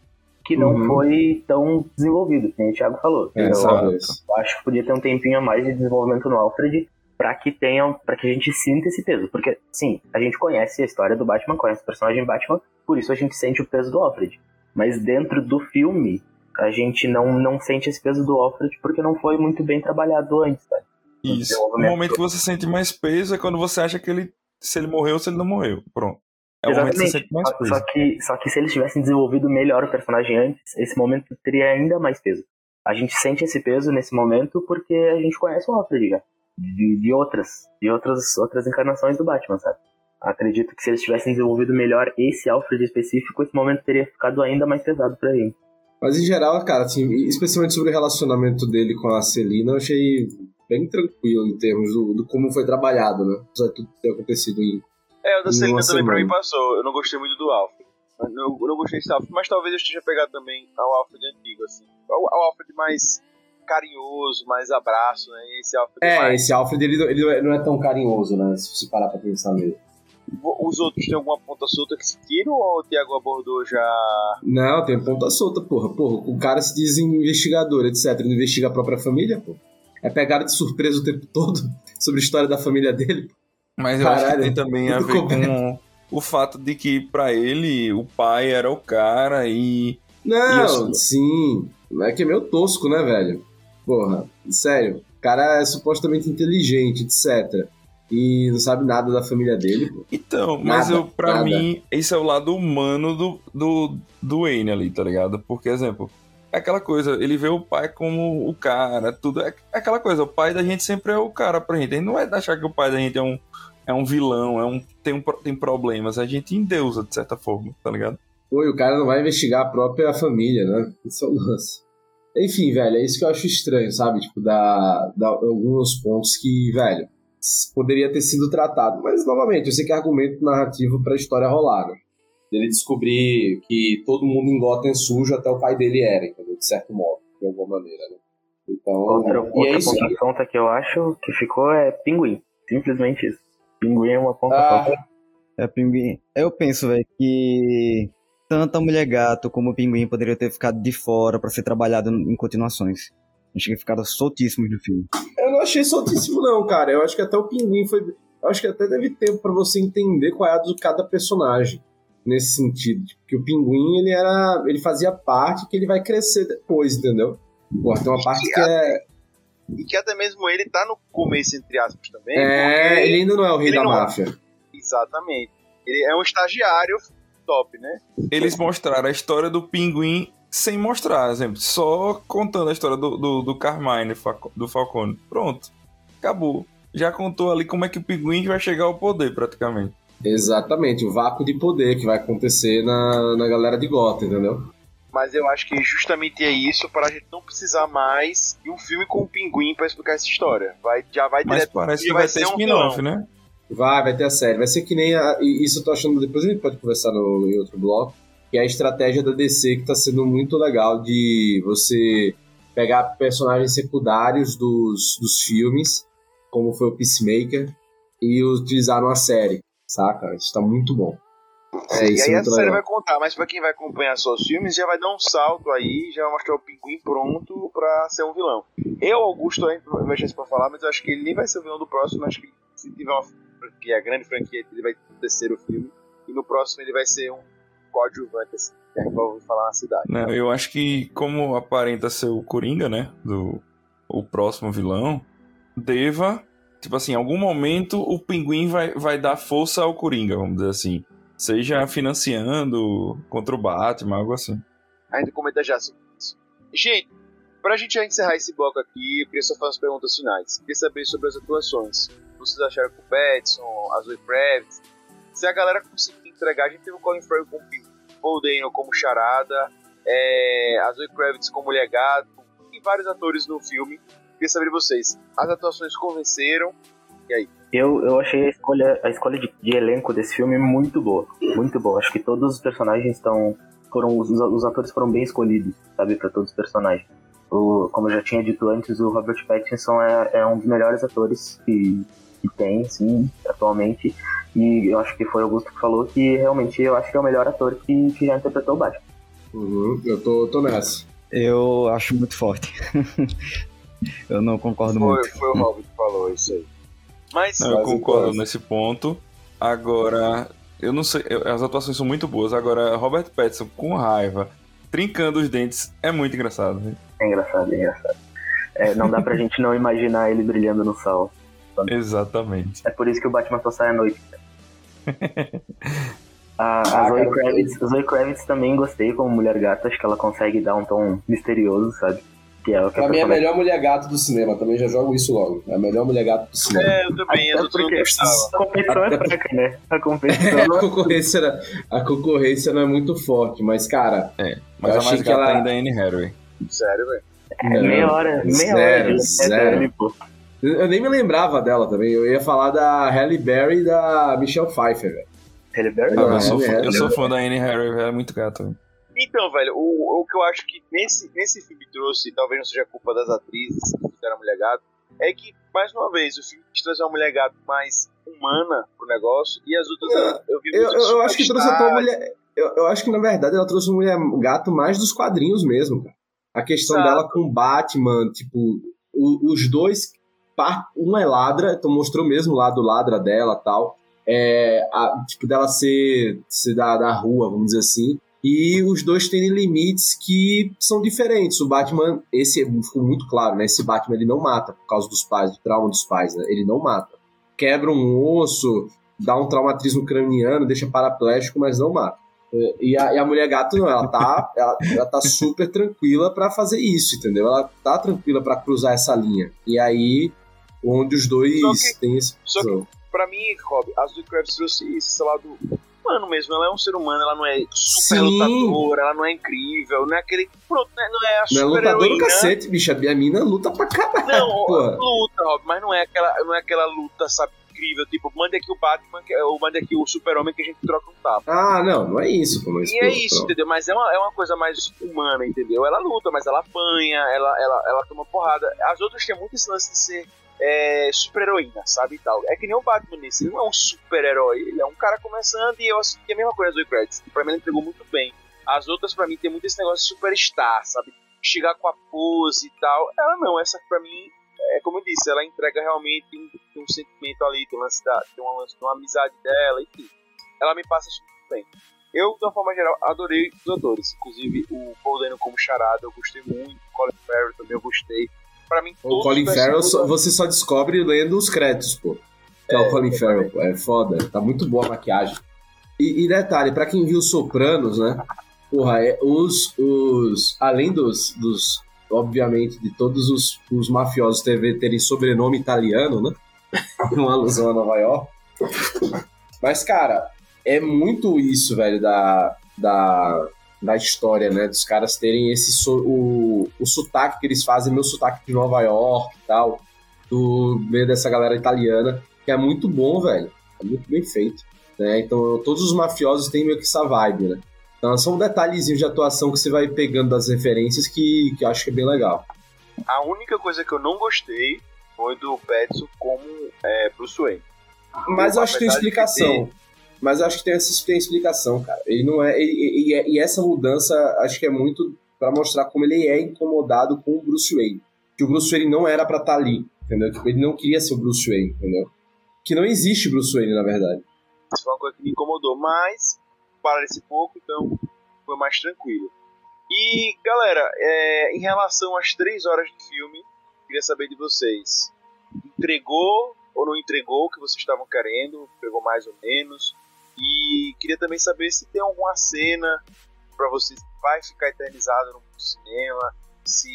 que não Uhum. foi tão desenvolvido, como o Thiago falou. É, eu, talvez. eu acho que podia ter um tempinho a mais de desenvolvimento no Alfred para que tenham, para que a gente sinta esse peso, porque sim, a gente conhece a história do Batman, conhece o personagem Batman, por isso a gente sente o peso do Alfred. Mas dentro do filme, a gente não não sente esse peso do Alfred porque não foi muito bem trabalhado antes, sabe? Isso. O desenvolvimento. momento que você sente mais peso é quando você acha que ele. Se ele morreu ou se ele não morreu. Pronto. É o momento que você Exatamente. sente mais Só, peso. só que, só que se eles tivessem desenvolvido melhor o personagem antes, esse momento teria ainda mais peso. A gente sente esse peso nesse momento porque a gente conhece o Alfred já. De, de outras, de outras, outras encarnações do Batman, sabe? Acredito que se eles tivessem desenvolvido melhor esse Alfred específico, esse momento teria ficado ainda mais pesado pra ele. Mas em geral, cara, assim, especialmente sobre o relacionamento dele com a Celina, eu achei bem tranquilo em termos do, do como foi trabalhado, né? Apesar de tudo ter acontecido em. É, o da Celina também pra mim passou. Eu não gostei muito do Alfred. Eu não, eu não gostei desse Alfred, mas talvez eu esteja pegado também ao Alfred antigo, assim. Ao, ao Alfred mais carinhoso, mais abraço, né? E esse Alfred É, mais... esse Alfred ele, ele não é tão carinhoso, né? Se você parar pra pensar nele. Os outros têm alguma ponta solta que se tiram ou o Thiago abordou já... Não, tem ponta solta, porra. Porra, o cara se diz investigador, etc. Ele não investiga a própria família, pô. É pegado de surpresa o tempo todo sobre a história da família dele. pô. Mas eu acho que Caralho, tem também a ver com o fato de que pra ele o pai era o cara e Não, Isso. sim. É que é meio tosco, né, velho? Porra, sério. O cara é supostamente inteligente, etc. E não sabe nada da família dele, pô. Então, mas Nada, eu, pra nada. mim, esse é o lado humano do, do, do Wayne ali, tá ligado? Porque, exemplo, é aquela coisa, ele vê o pai como o cara, tudo. É é aquela coisa, o pai da gente sempre é o cara pra gente. A gente não vai achar que o pai da gente é um, é um vilão, é um, tem, um, tem problemas. A gente endeusa, de certa forma, tá ligado? Pô, e o cara não vai investigar a própria família, né? Isso é o lance. Enfim, velho, é isso que eu acho estranho, sabe? Tipo, dar, dar alguns pontos que, velho, poderia ter sido tratado. Mas, novamente, eu sei que é argumento narrativo pra história rolar, né? Dele descobrir que todo mundo em Gotham é sujo, até o pai dele era, entendeu? De certo modo, de alguma maneira, né? Então, Outra, e é outra isso. ponta que eu acho que ficou é Pinguim. Simplesmente isso. Pinguim é uma ponta Ah. É pinguim. Eu penso, velho, que tanto a Mulher Gato como o Pinguim poderiam ter ficado de fora pra ser trabalhado em continuações. Acho que ficaram soltíssimos no filme. Eu não achei soltíssimo, não, cara. Eu acho que até o Pinguim foi. Eu acho que até teve tempo pra você entender qual é a de cada personagem. Nesse sentido. Tipo, que o Pinguim, ele era. Ele fazia parte que ele vai crescer depois, entendeu? Porra, tem uma parte que é. E que até mesmo ele tá no começo, entre aspas, também. É, porque- ele ainda não é o rei da não é. máfia. Exatamente. Ele é um estagiário top, né? Eles mostraram a história do pinguim sem mostrar, exemplo, só contando a história do, do, do Carmine, do Falcone. Pronto. Acabou. Já contou ali como é que o pinguim vai chegar ao poder, praticamente. Exatamente, o vácuo de poder que vai acontecer na, na galera de Gotham, entendeu? Mas eu acho que justamente é isso para a gente não precisar mais de um filme com o pinguim pra explicar essa história. Vai, já vai Mas direto. parece e que vai vai ter ser um spin-off, vilão. né? Vai, vai ter a série. Vai ser que nem a. e Isso eu tô achando. Depois a gente pode conversar no, em outro bloco. Que é a estratégia da DC que tá sendo muito legal de você pegar personagens secundários dos, dos filmes, como foi o Peacemaker, e utilizar numa série. Saca? Isso tá muito bom. É, e isso aí é essa muito série legal. vai contar, mas pra quem vai acompanhar só os filmes, já vai dar um salto aí, já vai mostrar o pinguim pronto pra ser um vilão. Eu, Augusto, ainda vai deixar isso pra falar, mas eu acho que ele nem vai ser o vilão do próximo, acho que se tiver uma franquia, a grande franquia, ele vai ter o terceiro filme, e no próximo ele vai ser um coadjuvante, assim, que ouvir falar na cidade. Não, eu acho que como aparenta ser o Coringa, né? Do o próximo vilão, deva, tipo assim, em algum momento o pinguim vai, vai dar força ao Coringa, vamos dizer assim. Seja financiando contra o Batman, algo assim. A gente comenta já sobre isso. Gente, pra gente encerrar esse bloco aqui, eu queria só fazer as perguntas finais. Queria saber sobre as atuações. Vocês acharam com o Petson, a Zoe Kravitz? Se a galera conseguir entregar, a gente teve o Colin Farrell como Paul como Charada, é, Zoe Kravitz como Legado, e vários atores no filme. Queria saber de vocês. As atuações convenceram? Eu, eu achei a escolha, a escolha de, de elenco desse filme muito boa. Muito boa. Acho que todos os personagens estão. Foram, os, os atores foram bem escolhidos, sabe, para todos os personagens. O, como eu já tinha dito antes, o Robert Pattinson é, é um dos melhores atores que, que tem, sim, atualmente. E eu acho que foi o Augusto que falou que realmente eu acho que é o melhor ator que, que já interpretou o Batman. Uhum, eu tô, tô nessa. Eu acho muito forte. eu não concordo Foi, muito. foi o Robin que falou isso aí. Mas, Não, eu concordo então- nesse ponto. Agora, eu não sei, eu- as atuações são muito boas. Agora, Robert Pattinson com raiva, trincando os dentes, é muito engraçado. né? É engraçado, é engraçado. É, não dá pra gente não imaginar ele brilhando no sol. Exatamente. É por isso que o Batman só sai à noite. A, a Ah, Zoe, cara, Kravitz, Zoe Kravitz também gostei como mulher gata, acho que ela consegue dar um tom misterioso, sabe? Que é o que Pra eu mim é a melhor mulher gato do cinema, também já jogo isso logo. É a melhor mulher gato do cinema. É, eu também, Até não porque a competição é fraca, né? A competição a, concorrência, a concorrência não é muito forte, mas, cara, Mas Eu a mais achei que gata ela- ainda é Anne Hathaway. Sério, velho. é meia hora, meia Zero, hora de ali, pô. Eu nem me lembrava dela também. Eu ia falar da Halle Berry e da Michelle Pfeiffer, velho. Halle Berry? Ah, Não, eu, sou é, fã, é, eu sou fã da Anne Hathaway, ela é muito gata. velho. Então, velho, o, o que eu acho que nesse, nesse filme trouxe, talvez não seja culpa das atrizes que fizeram a mulher gato, é que, mais uma vez, o filme quis trazer uma mulher gato mais humana pro negócio e as outras eu, eu vi Eu, eu, eu acho que trouxe até uma mulher. Eu, eu acho que, na verdade, ela trouxe uma mulher gato mais dos quadrinhos mesmo, cara. A questão Exato. dela com o Batman, tipo, o- os dois. Uma é ladra, então mostrou mesmo o lado ladra dela tal. É, a- tipo, dela ser, ser da, da rua, vamos dizer assim. E os dois têm limites que são diferentes. O Batman, esse ficou muito claro, né? Esse Batman ele não mata por causa dos pais, do trauma dos pais, né? Ele não mata. Quebra um osso, dá um traumatismo craniano, deixa paraplégico, mas não mata. É, E a, e a mulher gato não, ela tá, ela, ela tá super tranquila pra fazer isso, entendeu? Ela tá tranquila pra cruzar essa linha. E aí, onde os dois que- têm esse. só que- Pra mim, Rob, a Zoe Kravitz trouxe esse sei lá, do humano mesmo. Ela é um ser humano, ela não é super Sim. lutadora, ela não é incrível, não é aquele. Pronto, né, não é a Não é super lutador do heroína. cacete, bicha. A mina luta pra caralho. Não, porra. luta, Rob, mas não é aquela, não é aquela luta, sabe, incrível. Tipo, manda aqui o Batman, é- ou manda aqui o Super-Homem que a gente troca um tapa. Ah, não, não é isso, pô. Mas, E é isso, pronto. entendeu? Mas é uma, é uma coisa mais humana, entendeu? Ela luta, mas ela apanha, ela, ela, ela toma porrada. As outras têm muito esse lance de ser é, super-heroína, sabe? E tal. É que nem o Batman nesse, ele não é um super-herói, ele é um cara começando e eu acho que é a mesma coisa do Kravitz. Pra mim, ele entregou muito bem. As outras, pra mim, tem muito esse negócio de superstar, sabe? Chegar com a pose e tal. Ela não, essa pra mim, é como eu disse, ela entrega realmente um, um sentimento ali, um lance da, um de uma amizade dela, enfim. Ela me passa isso muito bem. Eu, de uma forma geral, adorei os atores. Inclusive, o Paul Dano como charada, eu gostei muito. Colin Farrell também eu gostei. Pra mim, O Colin Farrell só- você só descobre lendo os créditos, pô. Que é, o Colin Farrell, pô. É foda. Tá muito boa a maquiagem. E, e detalhe, pra quem viu Sopranos, né? Porra, é, os, os. Além dos. dos obviamente, de todos os, os mafiosos terem, terem sobrenome italiano, né? Uma alusão a Nova York. Mas, cara, é muito isso, velho, da. da da história, né? Dos caras terem esse so- o, o sotaque que eles fazem, meu sotaque de Nova York e tal, do meio dessa galera italiana, que é muito bom, velho. É muito bem feito. Né? Então, todos os mafiosos têm meio que essa vibe, né? Então, são detalhezinhos de atuação que você vai pegando das referências que, que eu acho que é bem legal. A única coisa que eu não gostei foi do Petson como é, Bruce Wayne. Mas eu acho que tem Apesar de explicação. Mas acho que tem, essa- tem explicação, cara. Ele não é. ele- e, e- essa mudança, acho que é muito pra mostrar como ele é incomodado com o Bruce Wayne. Que o Bruce Wayne não era pra estar ali, entendeu? Tipo, ele não queria ser o Bruce Wayne, entendeu? Que não existe Bruce Wayne, na verdade. Isso foi uma coisa que me incomodou, mas parece pouco, então foi mais tranquilo. E galera, é, em relação às três horas de filme, queria saber de vocês: entregou ou não entregou o que vocês estavam querendo? Entregou mais ou menos? E queria também saber se tem alguma cena pra vocês que vai ficar eternizada no cinema, se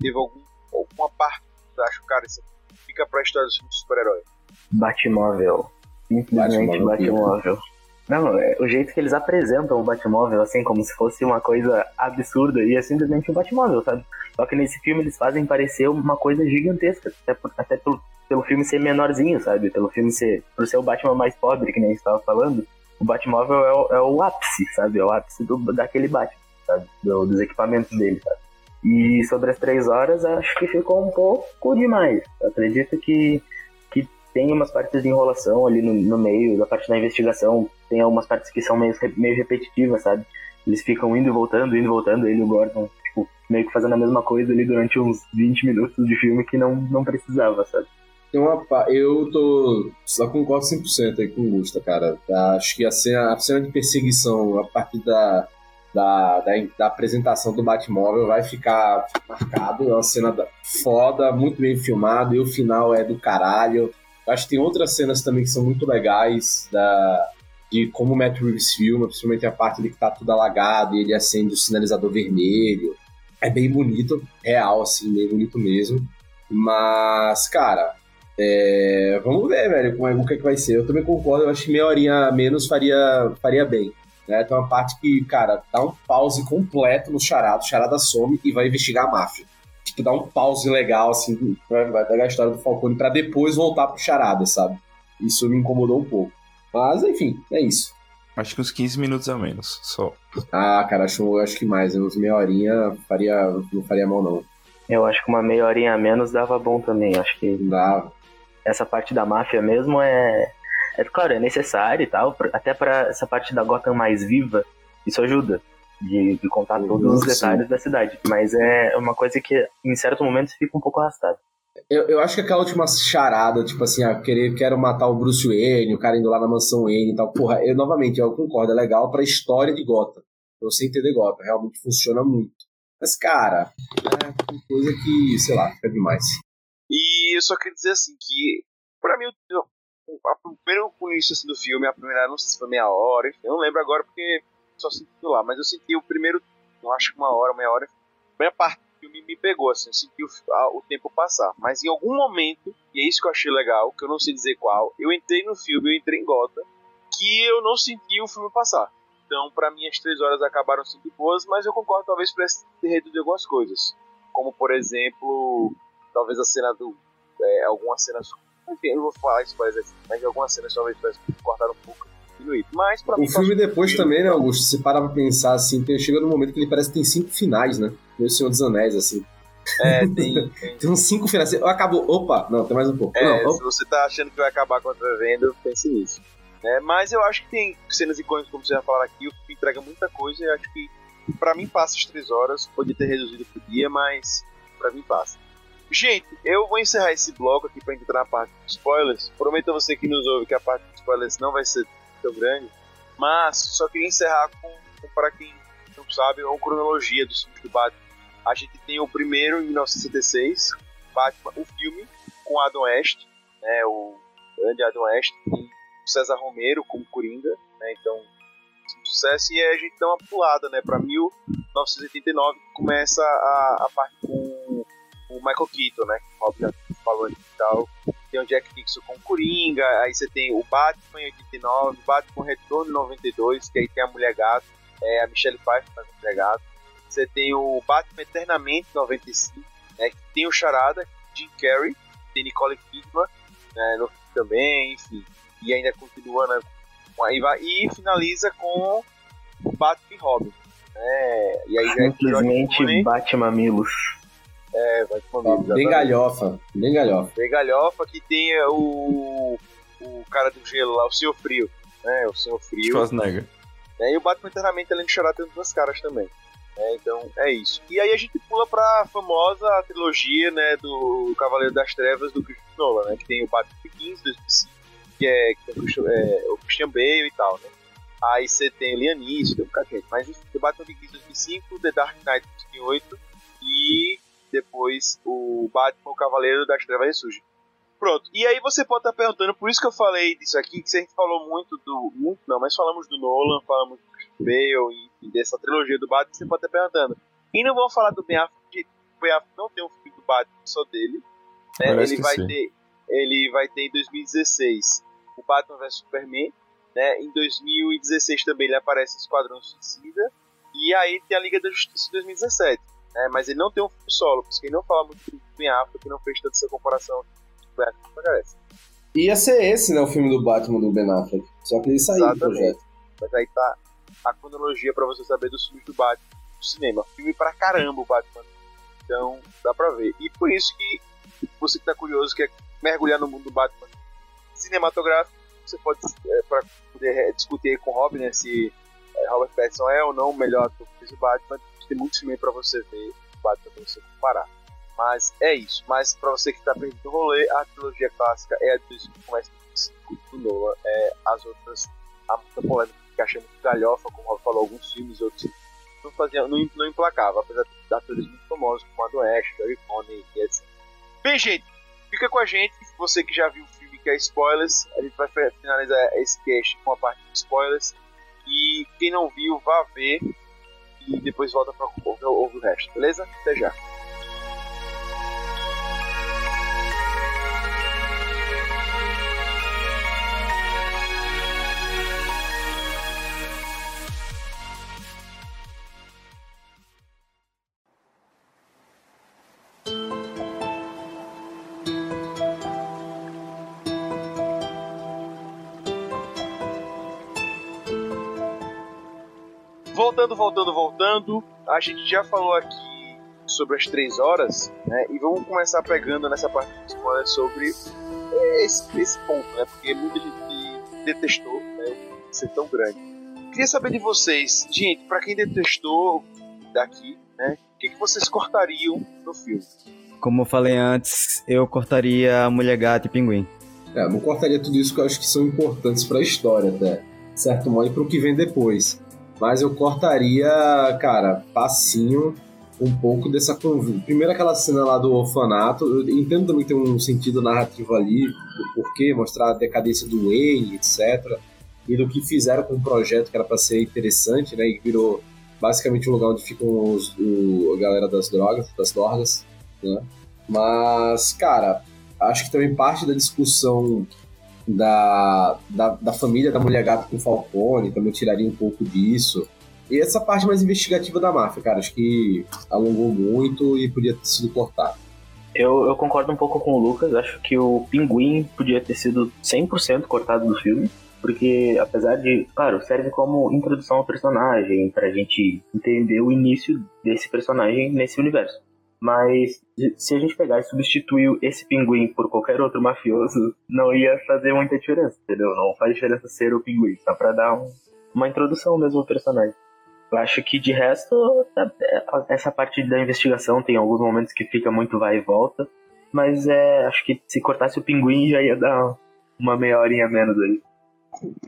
teve algum, alguma parte que você acha, cara, isso fica pra história do filme de super-herói. Batmóvel. Simplesmente Batmóvel. Batmóvel. Não, é, o jeito que eles apresentam o Batmóvel, assim, como se fosse uma coisa absurda, e é simplesmente um Batmóvel, sabe? Só que nesse filme eles fazem parecer uma coisa gigantesca, até, por- até pelo, pelo filme ser menorzinho, sabe? Pelo filme ser, por ser o Batman mais pobre, que nem a gente tava falando, o Batmóvel é o, é o ápice, sabe? É o ápice do, daquele Batman, sabe? Do- dos equipamentos dele, sabe? E sobre as três horas, acho que ficou um pouco demais. Eu acredito que, que tem umas partes de enrolação ali no, no meio, da parte da investigação, tem algumas partes que são meio, meio repetitivas, sabe? Eles ficam indo e voltando, indo e voltando, ele e o Gordon, tipo, meio que fazendo a mesma coisa ali durante uns 20 minutos de filme que não, não precisava, sabe? Tem uma, eu tô. Só concordo 100% aí com o Gusta, cara. Acho que a cena, a cena de perseguição a partir da, da, da, da apresentação do Batmóvel vai ficar marcado. É uma cena da- foda, muito bem filmado, e o final é do caralho. Acho que tem outras cenas também que são muito legais da, de como o Matt Reeves filma, principalmente a parte ali que tá tudo alagado e ele acende o sinalizador vermelho. É bem bonito, real, assim, bem bonito mesmo. Mas, cara, é, vamos ver, velho, como é, o que, é que vai ser. Eu também concordo, eu acho que meia horinha a menos faria, faria bem. Né? Tem uma parte que, cara, dá um pause completo no charada, o charada some e vai investigar a máfia. Tipo, dá um pause legal, assim, vai, vai pegar a história do Falcone pra depois voltar pro charada, sabe? Isso me incomodou um pouco. Mas, enfim, é isso. Acho que uns 15 minutos a menos, só. Ah, cara, acho, acho que mais. Uns meia horinha faria, não faria mal, não. Eu acho que uma meia horinha a menos dava bom também. Acho que dá. Essa parte da máfia mesmo é. É claro, é necessário e tal, até pra essa parte da Gotham mais viva, isso ajuda. De, de contar todos os sim. detalhes da cidade. Mas é uma coisa que, em certo momento, fica um pouco arrastado. Eu, eu acho que aquela última charada, tipo assim, ah, querer, quero matar o Bruce Wayne, o cara indo lá na mansão Wayne e tal. Porra, eu novamente, eu concordo, é legal pra história de Gotham. Pra você entender Gotham, realmente funciona muito. Mas, cara, é uma coisa que, sei lá, fica demais. Eu só queria dizer assim que, pra mim, o, primeiro início assim, do filme, a primeira, não sei se foi meia hora, enfim, eu não lembro agora porque só senti lá, mas eu senti o primeiro, eu acho que uma hora, meia hora, a primeira parte do filme me pegou, assim, eu senti o, a- o tempo passar. Mas em algum momento, e é isso que eu achei legal, que eu não sei dizer qual, eu entrei no filme, eu entrei em Gotham, que eu não senti o filme passar. Então, pra mim, as três horas acabaram sendo boas, mas eu concordo, talvez, pudesse ter reduzido algumas coisas. Como, por exemplo, talvez a cena do. É, algumas cenas. Enfim, eu não vou falar spoilers aqui, mas algumas cenas talvez cortado um pouco, diminuído. Mas pra. O filme depois também, né, Augusto? Se parar pra pensar assim, tem- chega num momento que ele parece que tem cinco finais, né? Meio Senhor dos Anéis, assim. É, tem. tem Tem uns cinco finais. Acabou. Opa! Não, tem mais um pouco. é, não, se você tá achando que vai acabar com a venda, pense nisso. É, mas eu acho que tem cenas icônicas, como vocês já falaram aqui, o filme entrega muita coisa e acho que pra mim passa as três horas, podia ter reduzido por dia, mas pra mim passa. Gente, eu vou encerrar esse bloco aqui pra entrar na parte de spoilers. Prometo a você que nos ouve que a parte de spoilers não vai ser tão grande, mas só queria encerrar com, com para quem não sabe, uma cronologia dos filmes do Batman. A gente tem o primeiro em 1966, Batman, o filme com Adam West, né, o grande Adam West, e o César Romero como Coringa, né, então sucesso e a gente dá uma pulada, né, para 1989 que começa a, a parte com o Michael Keaton, né, que o Rob já falou e tal. Tem o Jack Nixon com Coringa, aí você tem o Batman em 89, Batman Retorno em 92, que aí tem a Mulher Gato, é, a Michelle Pfeiffer faz a Mulher Gato. Você tem o Batman Eternamente em 95, né, que tem o Charada, Jim Carrey, tem Nicole Kidman, né, no filme também, enfim. E ainda continua, né, com aí vai, e finaliza com o Batman e Robin. Né, e aí é Simplesmente Clooney, bate mamilos. É, vai com Ó, Bem galhofa. Bem galhofa. Bem galhofa que tem é, o, o cara do gelo lá, o Senhor Frio. Né, o Senhor Frio. Schwarzenegger. né, e o Batman eternamente além de chorar tem duas caras também. né, então é isso. E aí a gente pula pra famosa trilogia né, do Cavaleiro das Trevas do Christopher Nolan, né, que tem o Batman Begins 2005, que é, que é o Christian- é, o Christian Bale e tal, né. Aí você tem o Liam Neeson, tem um bocado de gente. Mas o Batman Begins 2005, The Dark Knight 2008 e depois o Batman, o Cavaleiro das Trevas ressurge. Pronto. E aí você pode estar perguntando, por isso que eu falei disso aqui, que a gente falou muito do. Muito não, mas falamos do Nolan, falamos do Bale e, dessa trilogia do Batman, você pode estar perguntando. E não vamos falar do Ben Affleck, porque o Ben Affleck não tem um filme do Batman só dele. Né? Ele vai esqueci. ter. Ele vai ter em 2016 o Batman vs Superman. Né? Em 2016 também ele aparece em Esquadrão Suicida. E aí tem a Liga da Justiça em 2017. Né? Mas ele não tem um filme solo, por isso que ele não fala muito do Ben Affleck, que não fez tanta essa comparação com o Ben Affleck. Ia ser esse, né, o filme do Batman do Ben Affleck. Só que ele saiu do Exatamente. projeto. Mas aí tá a cronologia pra você saber dos filmes do Batman no cinema. Filme pra caramba o Batman. Então dá pra ver. E por isso que você que tá curioso, quer mergulhar no mundo do Batman cinematográfico, você pode, é, pra poder é, discutir aí com o Robin, né, se é, Robert Pattinson é ou não o melhor ator que fez o Batman. Tem muitos filmes pra você ver Batman pra você comparar. Mas é isso. Mas pra você que tá perdendo o rolê, a trilogia clássica é a de 2005 do Nolan. É, as outras, há muita polêmica que achei muito galhofa, como o Rob falou, alguns filmes, outros não faziam, não, não emplacava, apesar de atores muito famosos como Adam West, Gary Coney e etc. Bem, gente, fica com a gente, você que já viu o filme que é spoilers, a gente vai finalizar esse cast com a parte de spoilers, e quem não viu, vá ver, e depois volta pra ouvir, ouvir o resto, beleza? Até já. Voltando, voltando, voltando, a gente já falou aqui sobre as três horas, né? E vamos começar pegando nessa parte de spoiler sobre esse, esse ponto, né? Porque muita gente detestou né, ser tão grande. Queria saber de vocês, gente, para quem detestou daqui, né? O que, que vocês cortariam no filme? Como eu falei antes, eu cortaria Mulher Gata e Pinguim. É, eu não cortaria tudo isso que eu acho que são importantes pra história, até. Certo modo, e pro que vem depois. Mas eu cortaria, cara, passinho um pouco dessa convívio. Primeiro aquela cena lá do orfanato, eu entendo também que tem um sentido narrativo ali, do porquê, mostrar a decadência do Wayne, etc. E do que fizeram com o projeto que era pra ser interessante, né? E virou basicamente um lugar onde ficam os, o, a galera das drogas, das drogas, né? Mas, cara, acho que também parte da discussão da, da, da família da mulher gata com Falcone também tiraria um pouco disso. E essa parte mais investigativa da máfia, cara, acho que alongou muito e podia ter sido cortado. Eu, eu concordo um pouco com o Lucas, acho que o Pinguim podia ter sido 100% cortado do filme, porque apesar de, claro, serve como introdução ao personagem, pra gente entender o início desse personagem nesse universo. Mas se a gente pegar e substituir esse pinguim por qualquer outro mafioso, não ia fazer muita diferença, entendeu? Não faz diferença ser o pinguim, só pra dar um, uma introdução mesmo ao personagem. Eu acho que de resto, essa parte da investigação tem alguns momentos que fica muito vai e volta, mas é, acho que se cortasse o pinguim já ia dar uma meia horinha menos aí.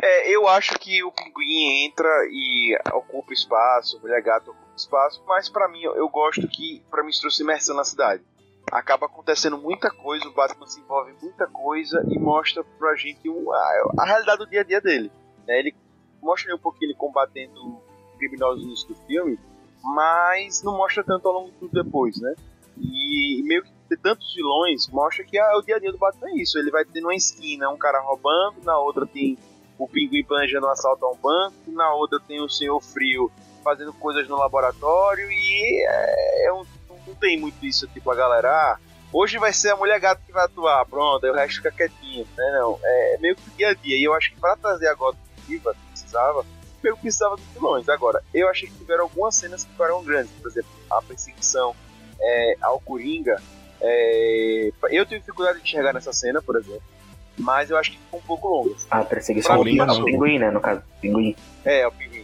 É, eu acho que o pinguim entra e ocupa espaço, o mulher gato ocupa espaço, mas para mim eu gosto que para mim trouxe imersão na cidade. Acaba acontecendo muita coisa, o Batman se envolve em muita coisa e mostra pra gente a, a, realidade do dia a dia dele. Né? Ele mostra um pouquinho ele combatendo criminosos no início do filme, mas não mostra tanto ao longo do depois, né? E meio que ter tantos vilões mostra que ah, o dia a dia do Batman é isso. Ele vai ter numa esquina um cara roubando, na outra tem o pinguim planejando um assalto a um banco, na outra tem o Senhor Frio fazendo coisas no laboratório e é, é um, não tem muito isso, tipo, a galera, ah, hoje vai ser a mulher gato que vai atuar, pronto, aí o resto fica quietinho, né, não, é meio que dia a dia, e eu acho que para trazer a Gotham viva, precisava, eu precisava dos vilões, agora, eu achei que tiveram algumas cenas que foram grandes, por exemplo, a perseguição é, ao Coringa, é, eu tenho dificuldade de enxergar nessa cena, por exemplo, mas eu acho que ficou um pouco longo. A perseguição ao pinguim, né, no caso, pinguim. É, o pinguim.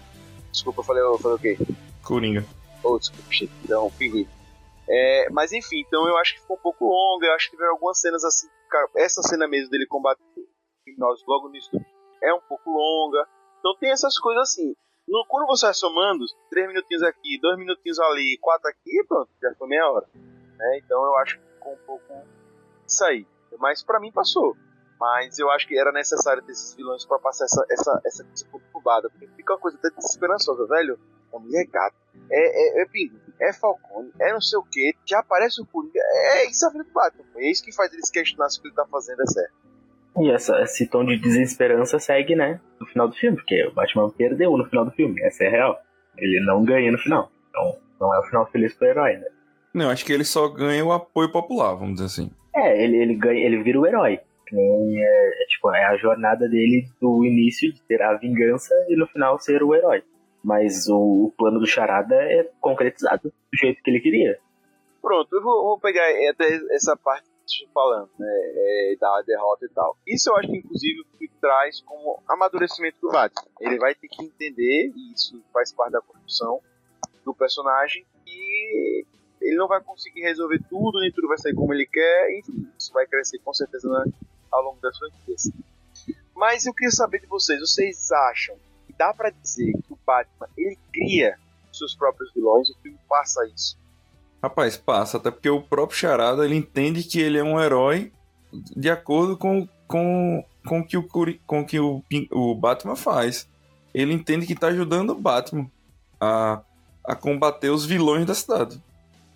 Desculpa, eu falei, eu falei o quê? Coringa. Oh, desculpa, então, pinguim. É, mas enfim, então eu acho que ficou um pouco longa, eu acho que tiveram algumas cenas assim, cara, essa cena mesmo dele combatendo criminosos logo nisso é um pouco longa. Então tem essas coisas assim. No, quando você vai somando, três minutinhos aqui, dois minutinhos ali, quatro aqui, pronto, já foi meia hora. Né? Então eu acho que ficou um pouco isso aí. Mas para mim passou. Mas eu acho que era necessário ter esses vilões para passar essa, essa, essa coisa conturbada. Porque fica uma coisa até desesperançosa, velho. É mulher gato. É, é, é Pinguim, é Falcone, é não sei o que, já aparece o Coringa. É isso a vida do Batman. É isso que faz eles questionar se o que ele tá fazendo é certo. E essa, esse tom de desesperança segue, né, no final do filme, porque o Batman perdeu no final do filme, essa é a real. Ele não ganha no final. Então, não é o final feliz pro herói, né? Não, acho que ele só ganha o apoio popular, vamos dizer assim. É, ele, ele, ganha, ele vira o herói. É, é, tipo, é a jornada dele do início de ter a vingança e no final ser o herói. Mas o, o plano do Charada é concretizado do jeito que ele queria. Pronto, eu vou, vou pegar até essa parte falando, né, é, da derrota e tal. Isso eu acho que inclusive que traz como amadurecimento do Batman. Ele vai ter que entender, e isso faz parte da construção do personagem, e ele não vai conseguir resolver tudo, nem tudo vai sair como ele quer, enfim, isso vai crescer com certeza na, ao longo das franquias. Mas eu queria saber de vocês, vocês acham que dá para dizer que o Batman ele cria seus próprios vilões, o filme passa isso? Rapaz, passa, até porque o próprio Charada ele entende que ele é um herói de acordo com, com, com que o com que o, o Batman faz. Ele entende que está ajudando o Batman a, a combater os vilões da cidade.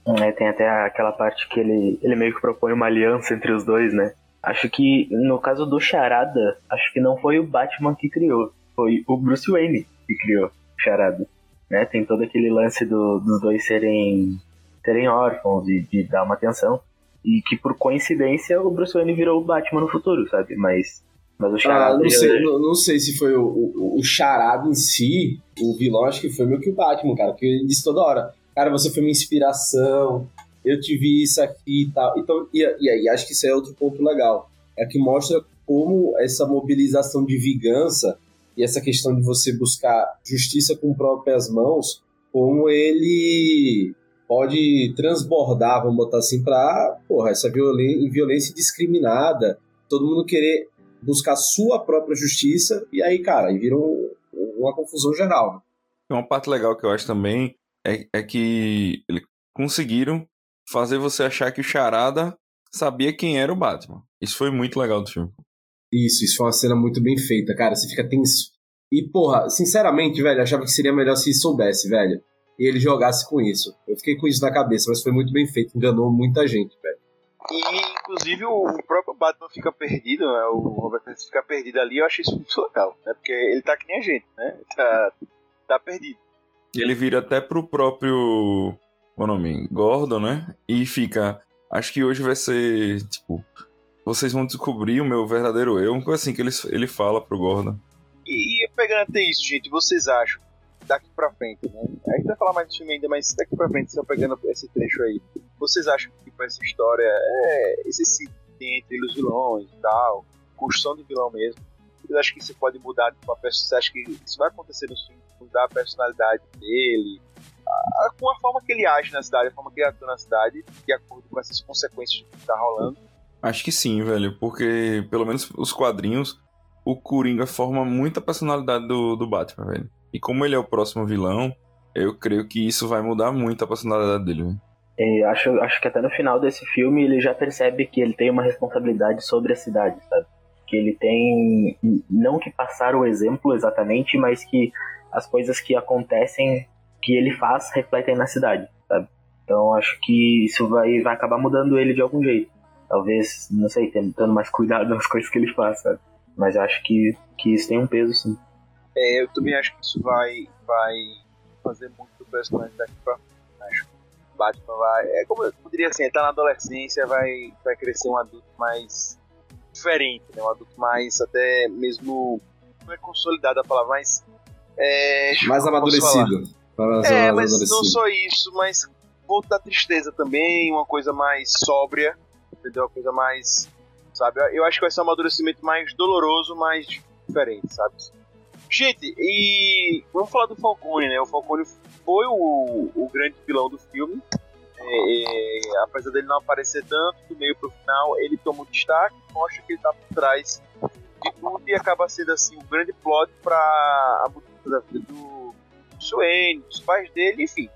É, tem até aquela parte que ele, ele meio que propõe uma aliança entre os dois, né? Acho que no caso do Charada, acho que não foi o Batman que criou, foi o Bruce Wayne que criou o Charada. Né? Tem todo aquele lance do, dos dois serem, serem órfãos e de dar uma atenção. E que por coincidência o Bruce Wayne virou o Batman no futuro, sabe? Mas, mas o Charada. Ah, não, já- sei, não, não sei se foi o, o, o charado em si, o vilão, acho que foi meio que o Batman, cara, porque ele disse toda hora, cara, você foi minha inspiração, eu te vi isso aqui e tal. Então, e, e aí acho que isso é outro ponto legal. É que mostra como essa mobilização de vingança e essa questão de você buscar justiça com próprias mãos, como ele pode transbordar, vamos botar assim, pra, porra, essa violência indiscriminada, todo mundo querer buscar sua própria justiça, e aí, cara, aí vira um- uma confusão geral. né? Uma parte legal que eu acho também é, é que eles conseguiram fazer você achar que o Charada sabia quem era o Batman. Isso foi muito legal do filme. Isso, isso foi uma cena muito bem feita, cara, você fica tenso. E, porra, sinceramente, velho, eu achava que seria melhor se soubesse, velho, e ele jogasse com isso. Eu fiquei com isso na cabeça, mas foi muito bem feito, enganou muita gente, velho. E, inclusive, o próprio Batman fica perdido, né? O Robert Pattinson fica perdido ali, eu achei isso muito legal, né? Porque ele tá que nem a gente, né? Tá, tá perdido. Ele vira até pro próprio. O nome? Gordon, né? E fica. Acho que hoje vai ser. Tipo. Vocês vão descobrir o meu verdadeiro eu. Assim que ele, ele fala pro Gordon. E, e pegando até isso, gente, vocês acham, daqui pra frente, né? A gente vai falar mais do filme ainda, mas daqui pra frente, só pegando esse trecho aí, vocês acham que tipo, essa história é esse tem entre os vilões e tal, construção de vilão mesmo? Vocês acham que isso pode mudar tipo, a pessoa? Você acha que isso vai acontecer no filme? Mudar a personalidade dele? a- a- com a forma que ele age na cidade, a forma que ele atua na cidade, de acordo com essas consequências que tá rolando? Acho que sim, velho. Porque, pelo menos os quadrinhos, o Coringa forma muita personalidade do, do Batman, velho. E como ele é o próximo vilão, eu creio que isso vai mudar muito a personalidade dele, velho. E acho, acho que até no final desse filme ele já percebe que ele tem uma responsabilidade sobre a cidade, sabe? Que ele tem, não que passar o exemplo exatamente, mas que as coisas que acontecem, que ele faz, refletem na cidade, sabe? Então acho que isso vai, vai acabar mudando ele de algum jeito. Talvez, não sei, tendo mais cuidado nas coisas que ele faz, sabe? Mas acho que, que isso tem um peso, sim. É, eu também acho que isso vai, vai fazer muito do personagem daqui pra frente. Acho Batman vai. É como eu poderia assim, ele tá na adolescência, vai, vai crescer um adulto mais diferente, né? Um adulto mais até mesmo. Não é consolidado a palavra, mas. É, Mais amadurecido. É, mas amadurecido. não só isso, mas volta da tristeza também, uma coisa mais sóbria, entendeu? Uma coisa mais, sabe? Eu acho que vai ser um amadurecimento mais doloroso, mais diferente, sabe? Gente, e vamos falar do Falcone, né? O Falcone foi o, o grande vilão do filme. É, é, apesar dele não aparecer tanto, do meio pro final, ele toma um destaque, mostra que ele tá por trás de tudo e acaba sendo assim um grande plot para a mudança da vida do Swain, dos pais dele, enfim.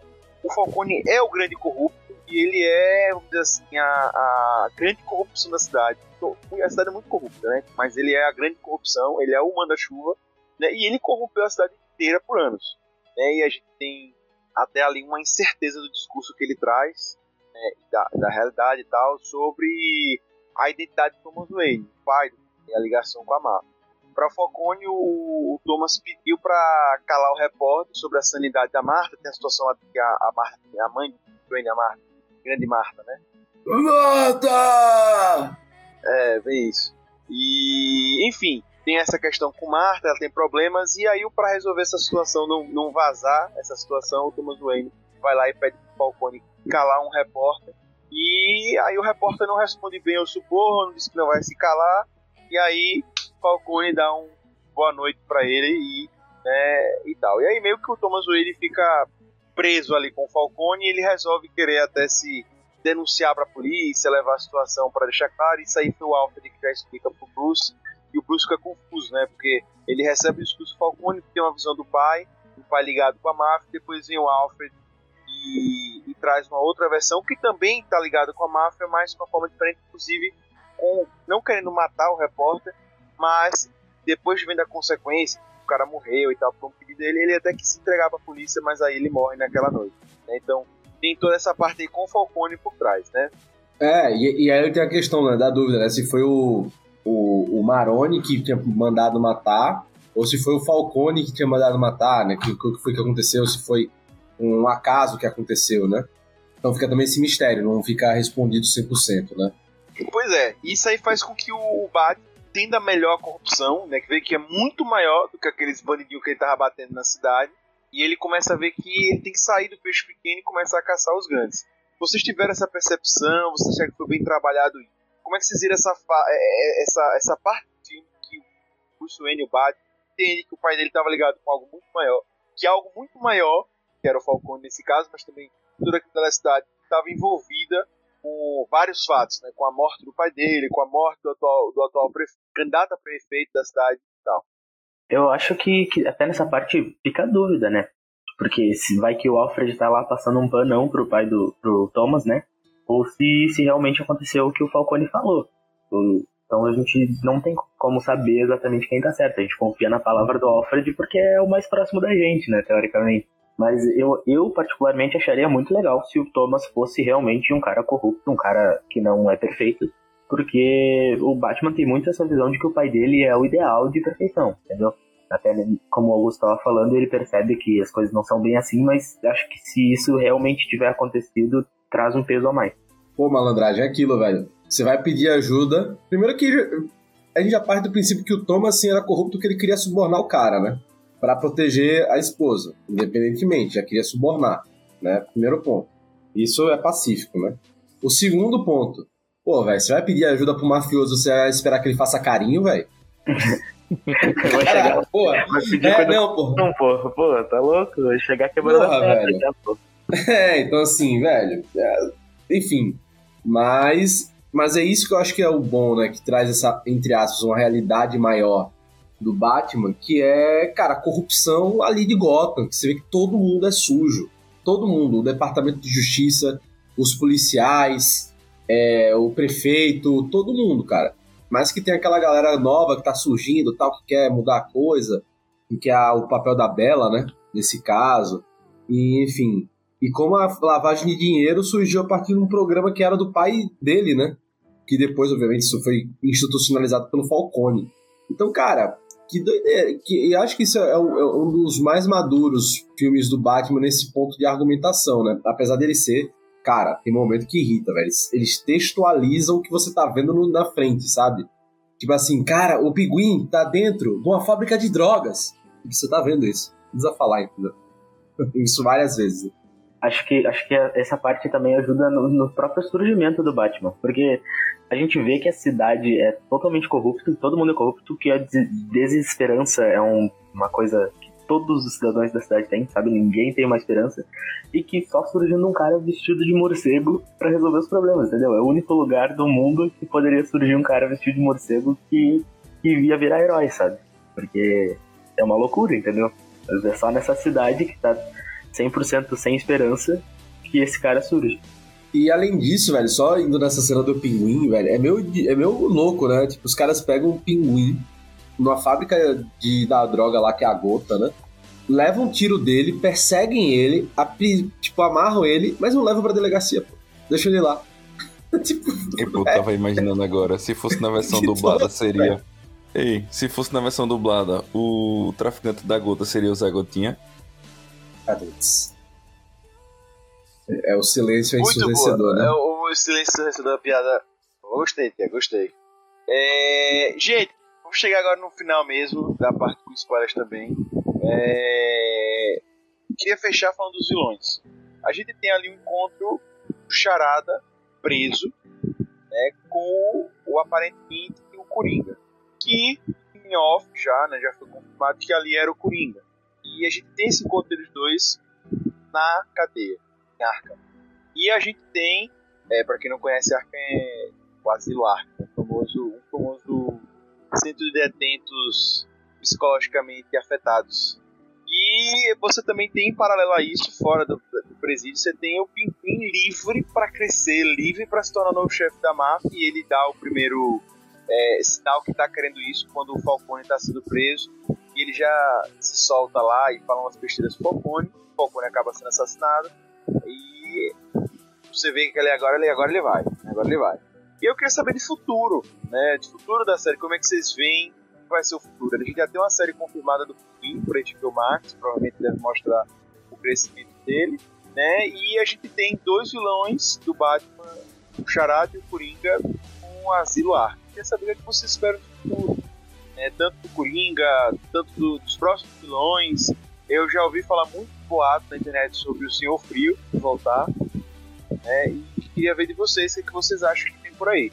O Falcone é o grande corrupto e ele é, vamos dizer assim, a, a grande corrupção da cidade. Então, A cidade é muito corrupta, né? Mas ele é a grande corrupção, ele é o manda-chuva, né? E ele corrompeu a cidade inteira por anos. Né? E a gente tem até ali uma incerteza do discurso que ele traz, né? da, da realidade e tal, sobre a identidade de Thomas Wayne, o pai, e a ligação com a máfia. Para Falcone, o, o Thomas pediu para calar o repórter sobre a sanidade da Marta. Tem a situação que a, a Marta, a mãe de Wayne, a Marta, grande Marta, né? Mata! É, vem isso. E, enfim, tem essa questão com Marta, ela tem problemas, e aí, para resolver essa situação, não, não vazar essa situação, o Thomas Wayne vai lá e pede pro Falcone calar um repórter. E aí o repórter não responde bem ao suborno, diz que não vai se calar, e aí Falcone dá um boa noite para ele e, né, e tal. E aí meio que o Thomas Wayne fica preso ali com o Falcone e ele resolve querer até se denunciar para a polícia, levar a situação para deixar claro. Isso aí foi o Alfred que já explica pro Bruce. E o Bruce fica confuso, né? Porque ele recebe o discurso do Falcone, que tem uma visão do pai, o pai ligado com a máfia, depois vem o Alfred e, e traz uma outra versão que também está ligada com a máfia, mas de uma forma diferente, inclusive com não querendo matar o repórter, mas depois de vendo a consequência, cara morreu e tal, por um pedido dele, ele até que se entregar pra polícia, mas aí ele morre naquela noite. né? Então tem toda essa parte aí com o Falcone por trás, né? É, e, e aí tem a questão né, da dúvida, né? Se foi o, o, o Maroni que tinha mandado matar, ou se foi o Falcone que tinha mandado matar, né? O que, que foi que aconteceu, se foi um acaso que aconteceu, né? Então fica também esse mistério, não fica respondido 100%, né? Pois é, isso aí faz com que o Batman entenda melhor a corrupção, né? Que vê que é muito maior do que aqueles bandidinhos que ele tava batendo na cidade. E ele começa a ver que ele tem que sair do peixe pequeno e começar a caçar os grandes. Vocês tiveram essa percepção? Vocês acham que foi bem trabalhado isso? Como é que vocês viram essa, fa- é, é, essa, essa parte que o Bruce Wayne, o Batman, entende que o pai dele estava ligado com algo muito maior, que algo muito maior, que era o Falcone nesse caso, mas também toda aquela cidade estava envolvida com vários fatos, né? Com a morte do pai dele, com a morte do atual, do atual prefe- candidato a prefeito da cidade e tal. Eu acho que, que até nessa parte fica a dúvida, né? Porque se vai que o Alfred tá lá passando um panão pro pai do pro Thomas, né? Ou se, se realmente aconteceu o que o Falcone falou. O- Então a gente não tem como saber exatamente quem tá certo. A gente confia na palavra do Alfred porque é o mais próximo da gente, né? Teoricamente. Mas eu, eu particularmente acharia muito legal se o Thomas fosse realmente um cara corrupto, um cara que não é perfeito. Porque o Batman tem muito essa visão de que o pai dele é o ideal de perfeição, entendeu? Até como o Augusto estava falando, ele percebe que as coisas não são bem assim, mas acho que se isso realmente tiver acontecido, traz um peso a mais. Pô, malandragem, é aquilo, velho. Você vai pedir ajuda. Primeiro que a gente já parte do princípio que o Thomas assim, era corrupto porque ele queria subornar o cara, né? Pra proteger a esposa, independentemente, já queria subornar, né? Primeiro ponto. Isso é pacífico, né? O segundo ponto. Pô, velho, você vai pedir ajuda pro mafioso, você vai esperar que ele faça carinho, velho? Vai chegar, pô. vai pedir É, não, pô. não, pô, pô, tá louco? Vai chegar quebrando Porra, a perna velho. já, pô. É, então assim, velho. é, enfim. Mas. Mas é isso que eu acho que é o bom, né? Que traz essa, entre aspas, uma realidade maior do Batman, que é, cara, a corrupção ali de Gotham, que você vê que todo mundo é sujo. Todo mundo, o Departamento de Justiça, os policiais, é, o prefeito, todo mundo, cara. Mas que tem aquela galera nova que tá surgindo, tal, que quer mudar a coisa, que é o papel da Bela, né? Nesse caso. E, enfim, e como a lavagem de dinheiro surgiu a partir de um programa que era do pai dele, né? Que depois, obviamente, isso foi institucionalizado pelo Falcone. Então, cara, que doideira. Que, eu acho que isso é, um- é um dos mais maduros filmes do Batman nesse ponto de argumentação, né? Apesar dele ser. Cara, tem momento que irrita, velho. Eles, eles textualizam o que você tá vendo no- na frente, sabe? Tipo assim, cara, o pinguim tá dentro de uma fábrica de drogas. Você tá vendo isso. Precisa falar, entendeu? Isso várias vezes. Acho que, acho que essa parte também ajuda no, no próprio surgimento do Batman. Porque a gente vê que a cidade é totalmente corrupta, todo mundo é corrupto, que a des- desesperança é um- uma coisa que todos os cidadãos da cidade têm, sabe? Ninguém tem uma esperança. E que só surgindo um cara vestido de morcego pra resolver os problemas, entendeu? É o único lugar do mundo que poderia surgir um cara vestido de morcego que, que ia virar herói, sabe? Porque é uma loucura, entendeu? Mas é só nessa cidade que tá 100% sem esperança que esse cara surge. E além disso, velho, só indo nessa cena do pinguim, velho, é meio, é meio louco, né? Tipo, os caras pegam um pinguim numa fábrica de, da droga lá, que é a gota, né? Levam um tiro dele, perseguem ele, tipo, amarram ele, mas não levam pra delegacia, pô. Deixa ele lá. tipo, E, pô, tava imaginando agora, se fosse na versão dublada, seria. Ei, se fosse na versão dublada, o traficante da gota seria o Zé Gotinha. Putz. É o silêncio Muito ensurdecedor, boa. né? É o, o silêncio ensurdecedor da piada. Gostei, gostei. É, gente, vamos chegar agora no final mesmo, da parte com spoilers também. É, queria fechar falando dos vilões. A gente tem ali um encontro do Charada preso né, com o aparentemente o Coringa. Que em off já, né, já foi confirmado que ali era o Coringa. E a gente tem esse encontro deles dois na cadeia, em Arkham. E a gente tem, é, para quem não conhece, Arkham é o Asilo Arkham, um famoso, um famoso centro de detentos psicologicamente afetados. E você também tem, em paralelo a isso, fora do, do presídio, você tem o Pinguim livre para crescer, livre para se tornar novo chefe da máfia, e ele dá o primeiro é, sinal que está querendo isso quando o Falcone está sendo preso. E ele já se solta lá e fala umas besteiras pro Falcone, o Falcone acaba sendo assassinado, e você vê que ele agora, ele agora ele vai, agora ele vai. E eu queria saber de futuro, né, de futuro da série, como é que vocês veem vai ser o futuro? A gente já tem uma série confirmada do Fim por HBO Max, provavelmente deve mostrar o crescimento dele, né, e a gente tem dois vilões do Batman, o Charada e o Coringa, com o Asilo Arkham. Queria saber o que vocês esperam do futuro, né, tanto do Coringa, tanto do, dos próximos vilões, eu já ouvi falar muito boato na internet sobre o Senhor Frio voltar, né? E queria ver de vocês o que, vocês acham que tem por aí.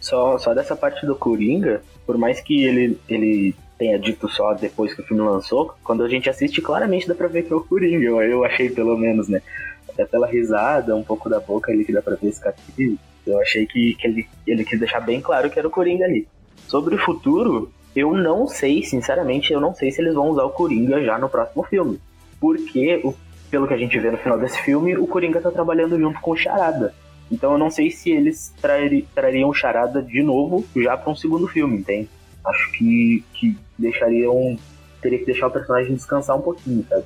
Só, só dessa parte do Coringa, por mais que ele, ele tenha dito só depois que o filme lançou, quando a gente assiste, claramente dá pra ver que é o Coringa. Eu, achei pelo menos, né? Até pela risada, um pouco da boca ali que dá pra ver esse castigo. Eu achei que, que ele, ele quis deixar bem claro que era o Coringa ali. Sobre o futuro, eu não sei, sinceramente, eu não sei se eles vão usar o Coringa já no próximo filme. Porque, pelo que a gente vê no final desse filme, o Coringa tá trabalhando junto com o Charada. Então eu não sei se eles trari, trariam o Charada de novo já para um segundo filme, entende? Acho que, que deixariam. Teria que deixar o personagem descansar um pouquinho, sabe?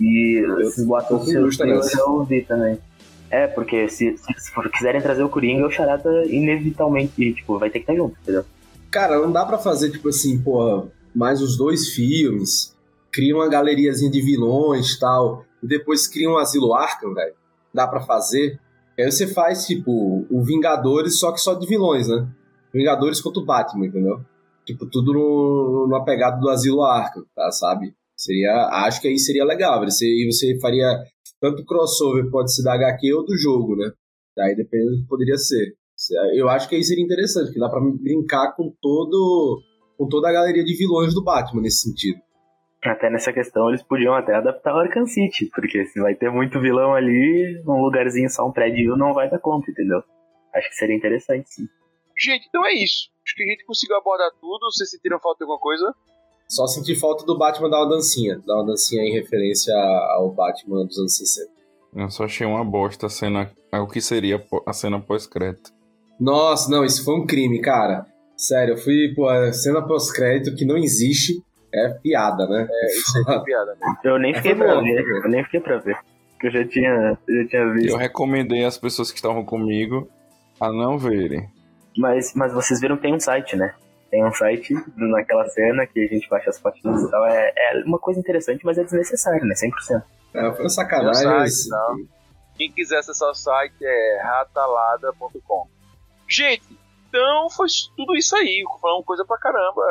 E esses boatos eu justo trio eu já ouvi também. É, porque se, se, se quiserem trazer o Coringa, o Charada inevitavelmente, tipo, vai ter que estar junto, entendeu? Cara, não dá pra fazer, tipo assim, porra, mais os dois filmes, cria uma galeriazinha de vilões e tal, e depois cria um Asilo Arkham, velho. Dá pra fazer. Aí você faz, tipo, o Vingadores, só que só de vilões, né? Vingadores contra o Batman, entendeu? Tipo, tudo no, numa pegada do Asilo Arkham, tá, sabe? Seria, acho que aí seria legal, você, e você faria tanto crossover, pode ser da HQ ou do jogo, né? Daí depende do que poderia ser. Eu acho que aí seria interessante, que dá pra brincar com todo com toda a galeria de vilões do Batman nesse sentido. Até nessa questão eles podiam até adaptar o Arkham City, porque se vai ter muito vilão ali, num lugarzinho só um prédio não vai dar conta, entendeu? Acho que seria interessante, sim. Gente, então é isso. Acho que a gente conseguiu abordar tudo. Vocês sentiram falta de alguma coisa? Só senti falta do Batman dar uma dancinha, dar uma dancinha em referência ao Batman dos anos 60. Eu só achei uma bosta a cena. O que seria a cena pós-crédito. Nossa, não, isso foi um crime, cara. Sério, eu fui, pô, a cena pós-crédito que não existe é piada, né? É, isso aí foi piada, né? Eu nem fiquei Foi pra bom, ver, eu nem fiquei pra ver. Porque eu já tinha, eu já tinha visto. Eu recomendei às pessoas que estavam comigo a não verem. Mas, mas vocês viram que tem um site, né? Tem um site naquela cena que a gente baixa as fotinhas e tal. É, é uma coisa interessante, mas é desnecessário, né? 100%. É, foi uma Tem sacanagem. mas- site, não. Quem quiser acessar o site é ratalada.com. Gente, então foi tudo isso aí. Falando coisa pra caramba.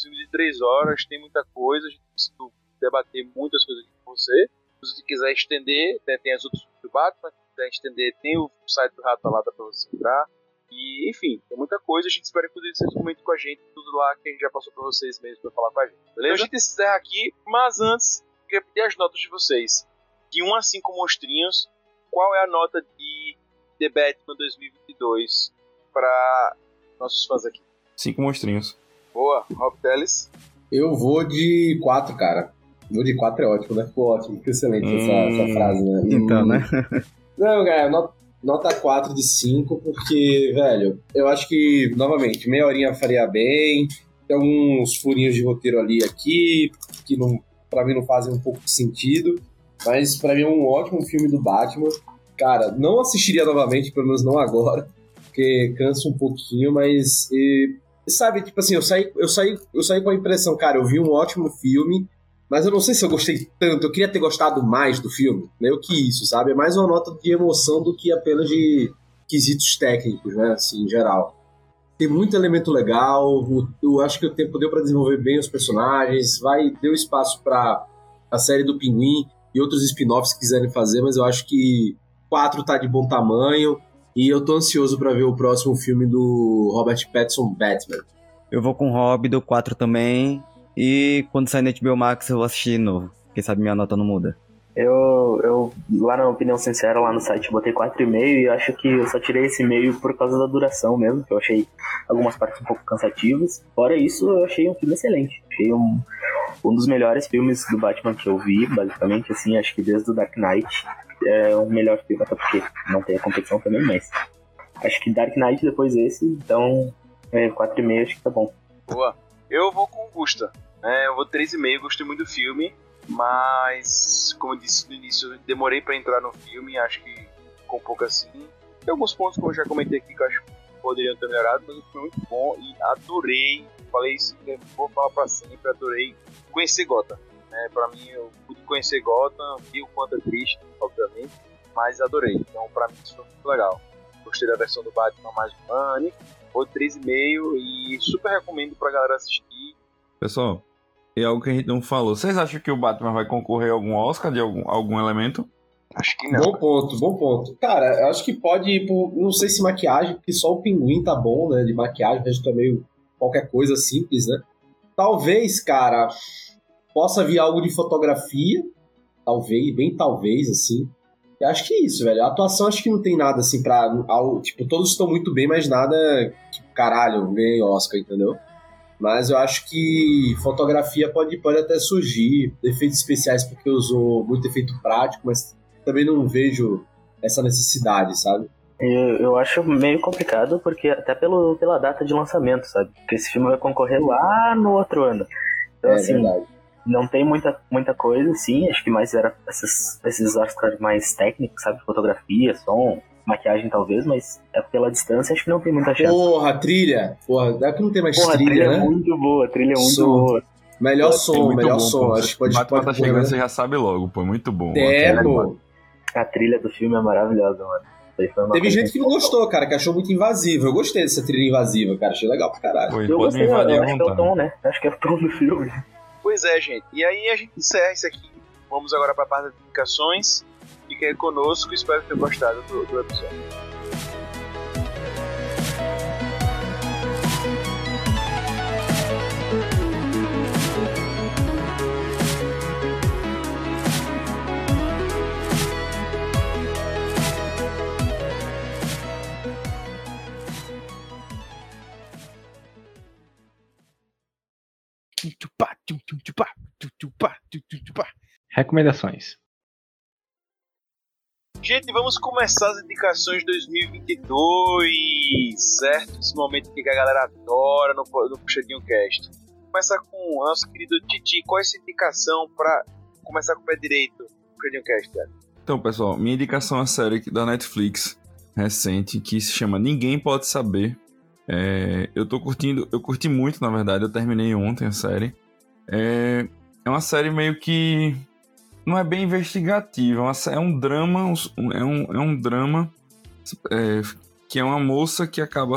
Filme de três horas, tem muita coisa. A gente conseguiu debater muitas coisas aqui com você. Se você quiser estender, né, tem as outras do Batman. Se quiser estender, tem o site do Ratalada pra você entrar. E, enfim, tem muita coisa. A gente espera que vocês comentem com a gente tudo lá que a gente já passou pra vocês mesmo pra falar com a gente. Beleza? Então a gente encerra aqui, mas antes, queria pedir as notas de vocês. De 1 a 5 monstrinhos, qual é a nota de The Batman 2022 para nossos fãs aqui? Cinco monstrinhos. Boa, Rob Teles. Eu vou de 4, cara. Vou de 4 é ótimo, né? Ficou ótimo, ficou excelente essa, Hum. essa frase, né? Então, Hum. né? Não, cara, not- nota 4 de 5, porque, velho, eu acho que, novamente, meia horinha faria bem. Tem alguns furinhos de roteiro ali aqui, que não, pra mim não fazem um pouco de sentido. Mas pra mim é um ótimo filme do Batman. Cara, não assistiria novamente, pelo menos não agora, porque cansa um pouquinho, mas. e, sabe, tipo assim, eu saí, eu, saí, eu saí com a impressão, cara, eu vi um ótimo filme, mas eu não sei se eu gostei tanto. Eu queria ter gostado mais do filme, meio que isso, sabe? É mais uma nota de emoção do que apenas de quesitos técnicos, né? Assim, em geral. Tem muito elemento legal. Eu acho que o tempo deu pra desenvolver bem os personagens. Vai deu espaço pra a série do Pinguim e outros spin-offs que quiserem fazer, mas eu acho que 4 tá de bom tamanho. E eu tô ansioso pra ver o próximo filme do Robert Pattinson Batman. Eu vou com o Rob, do 4 também. E quando sair no HBO Max eu vou assistir de novo. Quem sabe minha nota não muda. Eu, eu, lá na opinião sincera, lá no site, eu botei 4,5 e acho que eu só tirei esse meio por causa da duração mesmo, que eu achei algumas partes um pouco cansativas. Fora isso, eu achei um filme excelente. Achei um, um dos melhores filmes do Batman que eu vi, basicamente, assim, acho que desde o Dark Knight é o melhor filme, até porque não tem a competição também, mas acho que Dark Knight depois esse, então é, 4,5 acho que tá bom. Boa. Eu vou com Gusta. É, eu vou 3,5, gostei muito do filme, mas, como eu disse no início, demorei pra entrar no filme, acho que ficou um pouco assim. Tem alguns pontos, como eu já comentei aqui, que eu acho que poderiam ter melhorado, mas foi muito bom e adorei, falei isso, que vou falar pra sempre, adorei conhecer Gotham. Né? Pra mim, eu pude conhecer Gotham, vi o quanto é triste, obviamente, mas adorei. Então, pra mim, isso foi muito legal. Gostei da versão do Batman mais humana, vou 3,5 e super recomendo pra galera assistir. Pessoal, é algo que a gente não falou. Vocês acham que o Batman vai concorrer a algum Oscar de algum, algum elemento? Acho que não. Bom ponto, bom ponto. Cara, eu acho que pode ir por. Não sei se maquiagem, porque só o pinguim tá bom, né? De maquiagem, o resto é meio qualquer coisa simples, né? Talvez, cara, possa vir algo de fotografia. Talvez, bem talvez, assim. Eu acho que é isso, velho. A atuação acho que não tem nada assim pra. Tipo, todos estão muito bem, mas nada que, caralho, ganhei Oscar, entendeu? Mas eu acho que fotografia pode, pode até surgir. Efeitos especiais, porque usou muito efeito prático, mas também não vejo essa necessidade, sabe? Eu, eu acho meio complicado, porque até pelo, pela data de lançamento, sabe? Porque esse filme vai concorrer lá no outro ano. Então, é assim, verdade. Não tem muita, muita coisa, sim. Acho que mais era esses, esses Oscars mais técnicos, sabe? Fotografia, som, maquiagem talvez, mas é pela distância, acho que não tem muita chance. Porra, trilha. Porra, dá que não tem mais Porra, a trilha, trilha é né? muito boa, a trilha é muito Som. boa. Melhor É som, melhor bom, som. pô. Acho que pode, Batman pode tá chegando, né? você já sabe logo, pô. Muito bom. É, pô. A trilha do filme é maravilhosa, mano. Foi Teve gente que não gostou, cara, que achou muito invasiva. Eu gostei dessa trilha invasiva, cara. Achei legal pra caralho. Pô, Eu gostei, eu acho que é o tom, né? Acho que é o tom do filme. Pois é, gente. E aí a gente encerra isso aqui. Vamos agora para a parte das indicações. Fique aí conosco. Espero que tenham gostado do, do episódio. Recomendações. Gente, vamos começar as indicações de 2022, certo? Esse momento que a galera adora no, no Puxadinho Cast. Começar com o nosso querido Titi. Qual é essa indicação para começar com o pé direito no Puxadinho Cast, cara? Então, pessoal, minha indicação é uma série da Netflix recente que se chama Ninguém Pode Saber. É, eu tô curtindo, eu curti muito, na verdade, eu terminei ontem a série. É, é uma série meio que não é bem investigativa, é é um drama, é um, é um drama é, que é uma moça que acaba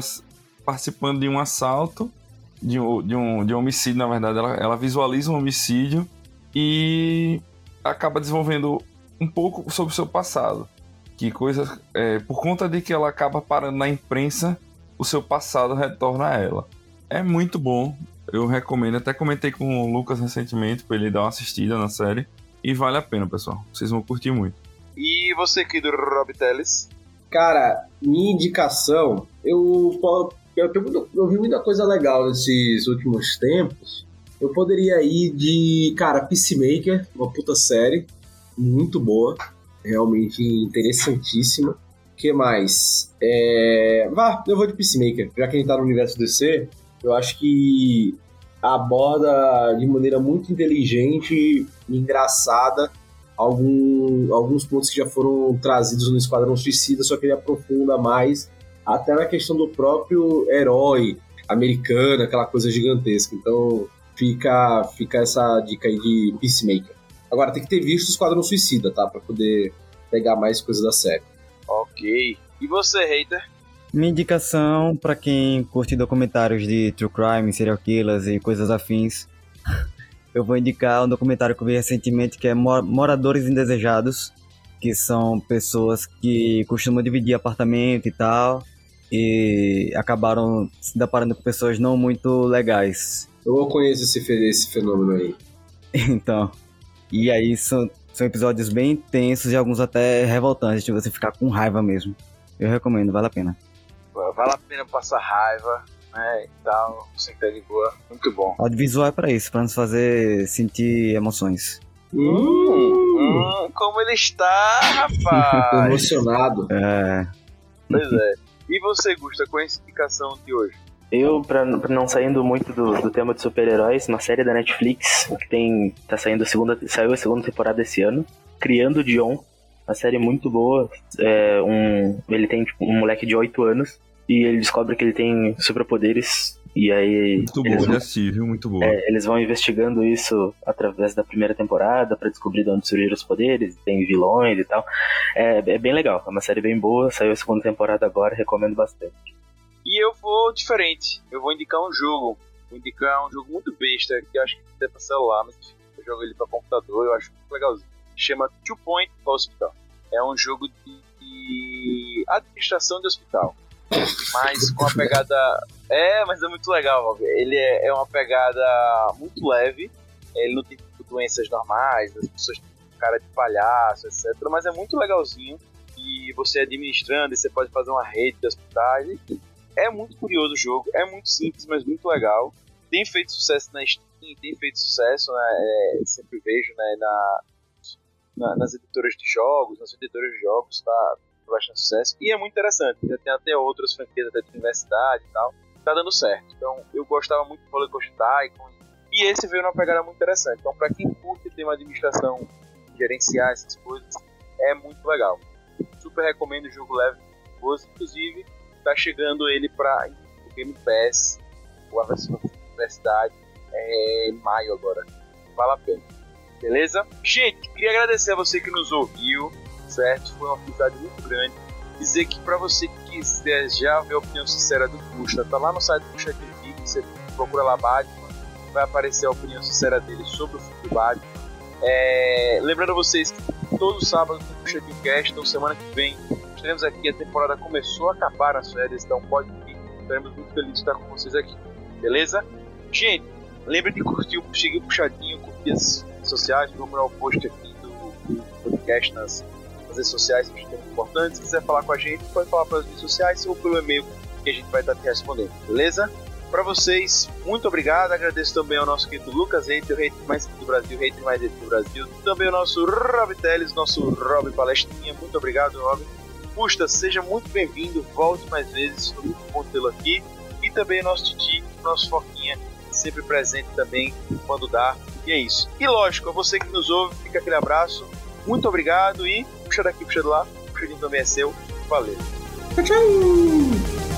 participando de um assalto, de um, de um, de um homicídio, na verdade, ela, ela visualiza um homicídio e acaba desenvolvendo um pouco sobre o seu passado. Que coisas. é, por conta de que ela acaba parando na imprensa, o seu passado retorna a ela. É muito bom. Eu recomendo. Até comentei com o Lucas recentemente para ele dar uma assistida na série. E vale a pena, pessoal. Vocês vão curtir muito. E você, querido Rob Teles? Cara, minha indicação, eu, eu, muito- eu vi muita coisa legal nesses últimos tempos. Eu poderia ir de, cara, Peacemaker, uma puta série, muito boa, realmente interessantíssima. Que mais? É... Vá, eu vou de Peacemaker, já que a gente tá no universo DC, eu acho que aborda de maneira muito inteligente e engraçada algum- alguns pontos que já foram trazidos no Esquadrão Suicida, só que ele aprofunda mais até na questão do próprio herói americano, aquela coisa gigantesca. Então fica, fica essa dica aí de Peacemaker. Agora tem que ter visto o Esquadrão Suicida, tá? Pra poder pegar mais coisa da série. Ok. E você, hater? Minha indicação pra quem curte documentários de true crime, serial killers e coisas afins, eu vou indicar um documentário que eu vi recentemente que é Mo- Moradores Indesejados, que são pessoas que costumam dividir apartamento e tal e acabaram se deparando com pessoas não muito legais. Eu conheço esse, esse fenômeno aí. Então, e aí são, são episódios bem intensos e alguns até revoltantes, de você ficar com raiva mesmo. Eu recomendo, vale a pena. Vale a pena passar raiva, né? E tal. Sentar de boa. Muito bom. Audiovisual é pra isso, pra nos fazer sentir emoções. Hum, Hum, como ele está, rapaz? emocionado. É, pois é. E você, Gusta, qual é a indicação de hoje? Eu, pra, pra não saindo muito do, do tema de super-heróis, uma série da Netflix que tem. tá saindo a segunda. saiu a segunda temporada esse ano, Criando Dion. Uma série muito boa. É, um, ele tem tipo, um moleque de 8 anos e ele descobre que ele tem superpoderes. E aí. Muito eles boa, vão- assisti, viu? Muito boa. É, eles vão investigando isso através da primeira temporada pra descobrir de onde surgiram os poderes, tem vilões e tal. É, é bem legal, é uma série bem boa, saiu a segunda temporada agora, recomendo bastante. E eu vou diferente. Eu vou indicar um jogo. Vou indicar um jogo muito besta, que acho que tem pra celular, mas eu jogo ele pra computador, eu acho muito legalzinho. Chama Two Point Hospital. É um jogo de, de administração de hospital. Mas com uma pegada. É, mas é muito legal. Ele é, é uma pegada muito leve. Ele não tem doenças normais, as pessoas têm cara de palhaço, etc. Mas é muito legalzinho. E você administrando, e você pode fazer uma rede de hospitais. É muito curioso o jogo, é muito simples, mas muito legal. Tem feito sucesso na Steam, tem feito sucesso, né? é, sempre vejo né, na, na- nas editoras de jogos, nas editoras de jogos, tá bastante sucesso. E é muito interessante, já tem até outras franquias até de universidade e tal, tá dando certo. Então eu gostava muito do Roller Coaster Tycoon, e esse veio numa pegada muito interessante. Então para quem curte ter uma administração, gerenciar essas coisas, é muito legal. Super recomendo o jogo leve, inclusive tá chegando ele para o Game Pass, a versão da universidade, é em maio agora. Vale a pena. Beleza? Gente, queria agradecer a você que nos ouviu, certo? Foi uma felicidade muito grande. Dizer que para você que quiser já ver a opinião sincera do Custa, tá lá no site do Chat TV, você procura lá Batman, vai aparecer a opinião sincera dele sobre o filme Batman. É, lembrando vocês que todo sábado tem Chat Cast, então semana que vem estaremos aqui, a temporada começou a acabar nas férias, então pode vir, estaremos muito felizes de estar com vocês aqui, beleza? Gente, lembre de curtir, o- o puxadinho, curtir as redes sociais, procurar o post aqui do, do podcast nas, nas redes sociais, que é importante. Se quiser falar com a gente, pode falar pelas redes sociais ou pelo e-mail que a gente vai estar te respondendo, beleza? Para vocês, muito obrigado. Agradeço também ao nosso querido Lucas Reiter, o hater mais do Brasil, hater mais do Brasil. Também o nosso Rob Teles, nosso Rob Palestrinha. Muito obrigado, Rob. Custa, seja muito bem-vindo, volte mais vezes, foi muito bom tê-lo aqui. E também nosso Titi, nosso Foquinha, sempre presente também quando dá. E é isso. E lógico, a você que nos ouve, fica aquele abraço. Muito obrigado e puxa daqui, puxa de lá. Puxadinho também é seu. Valeu. Tchau, tchau.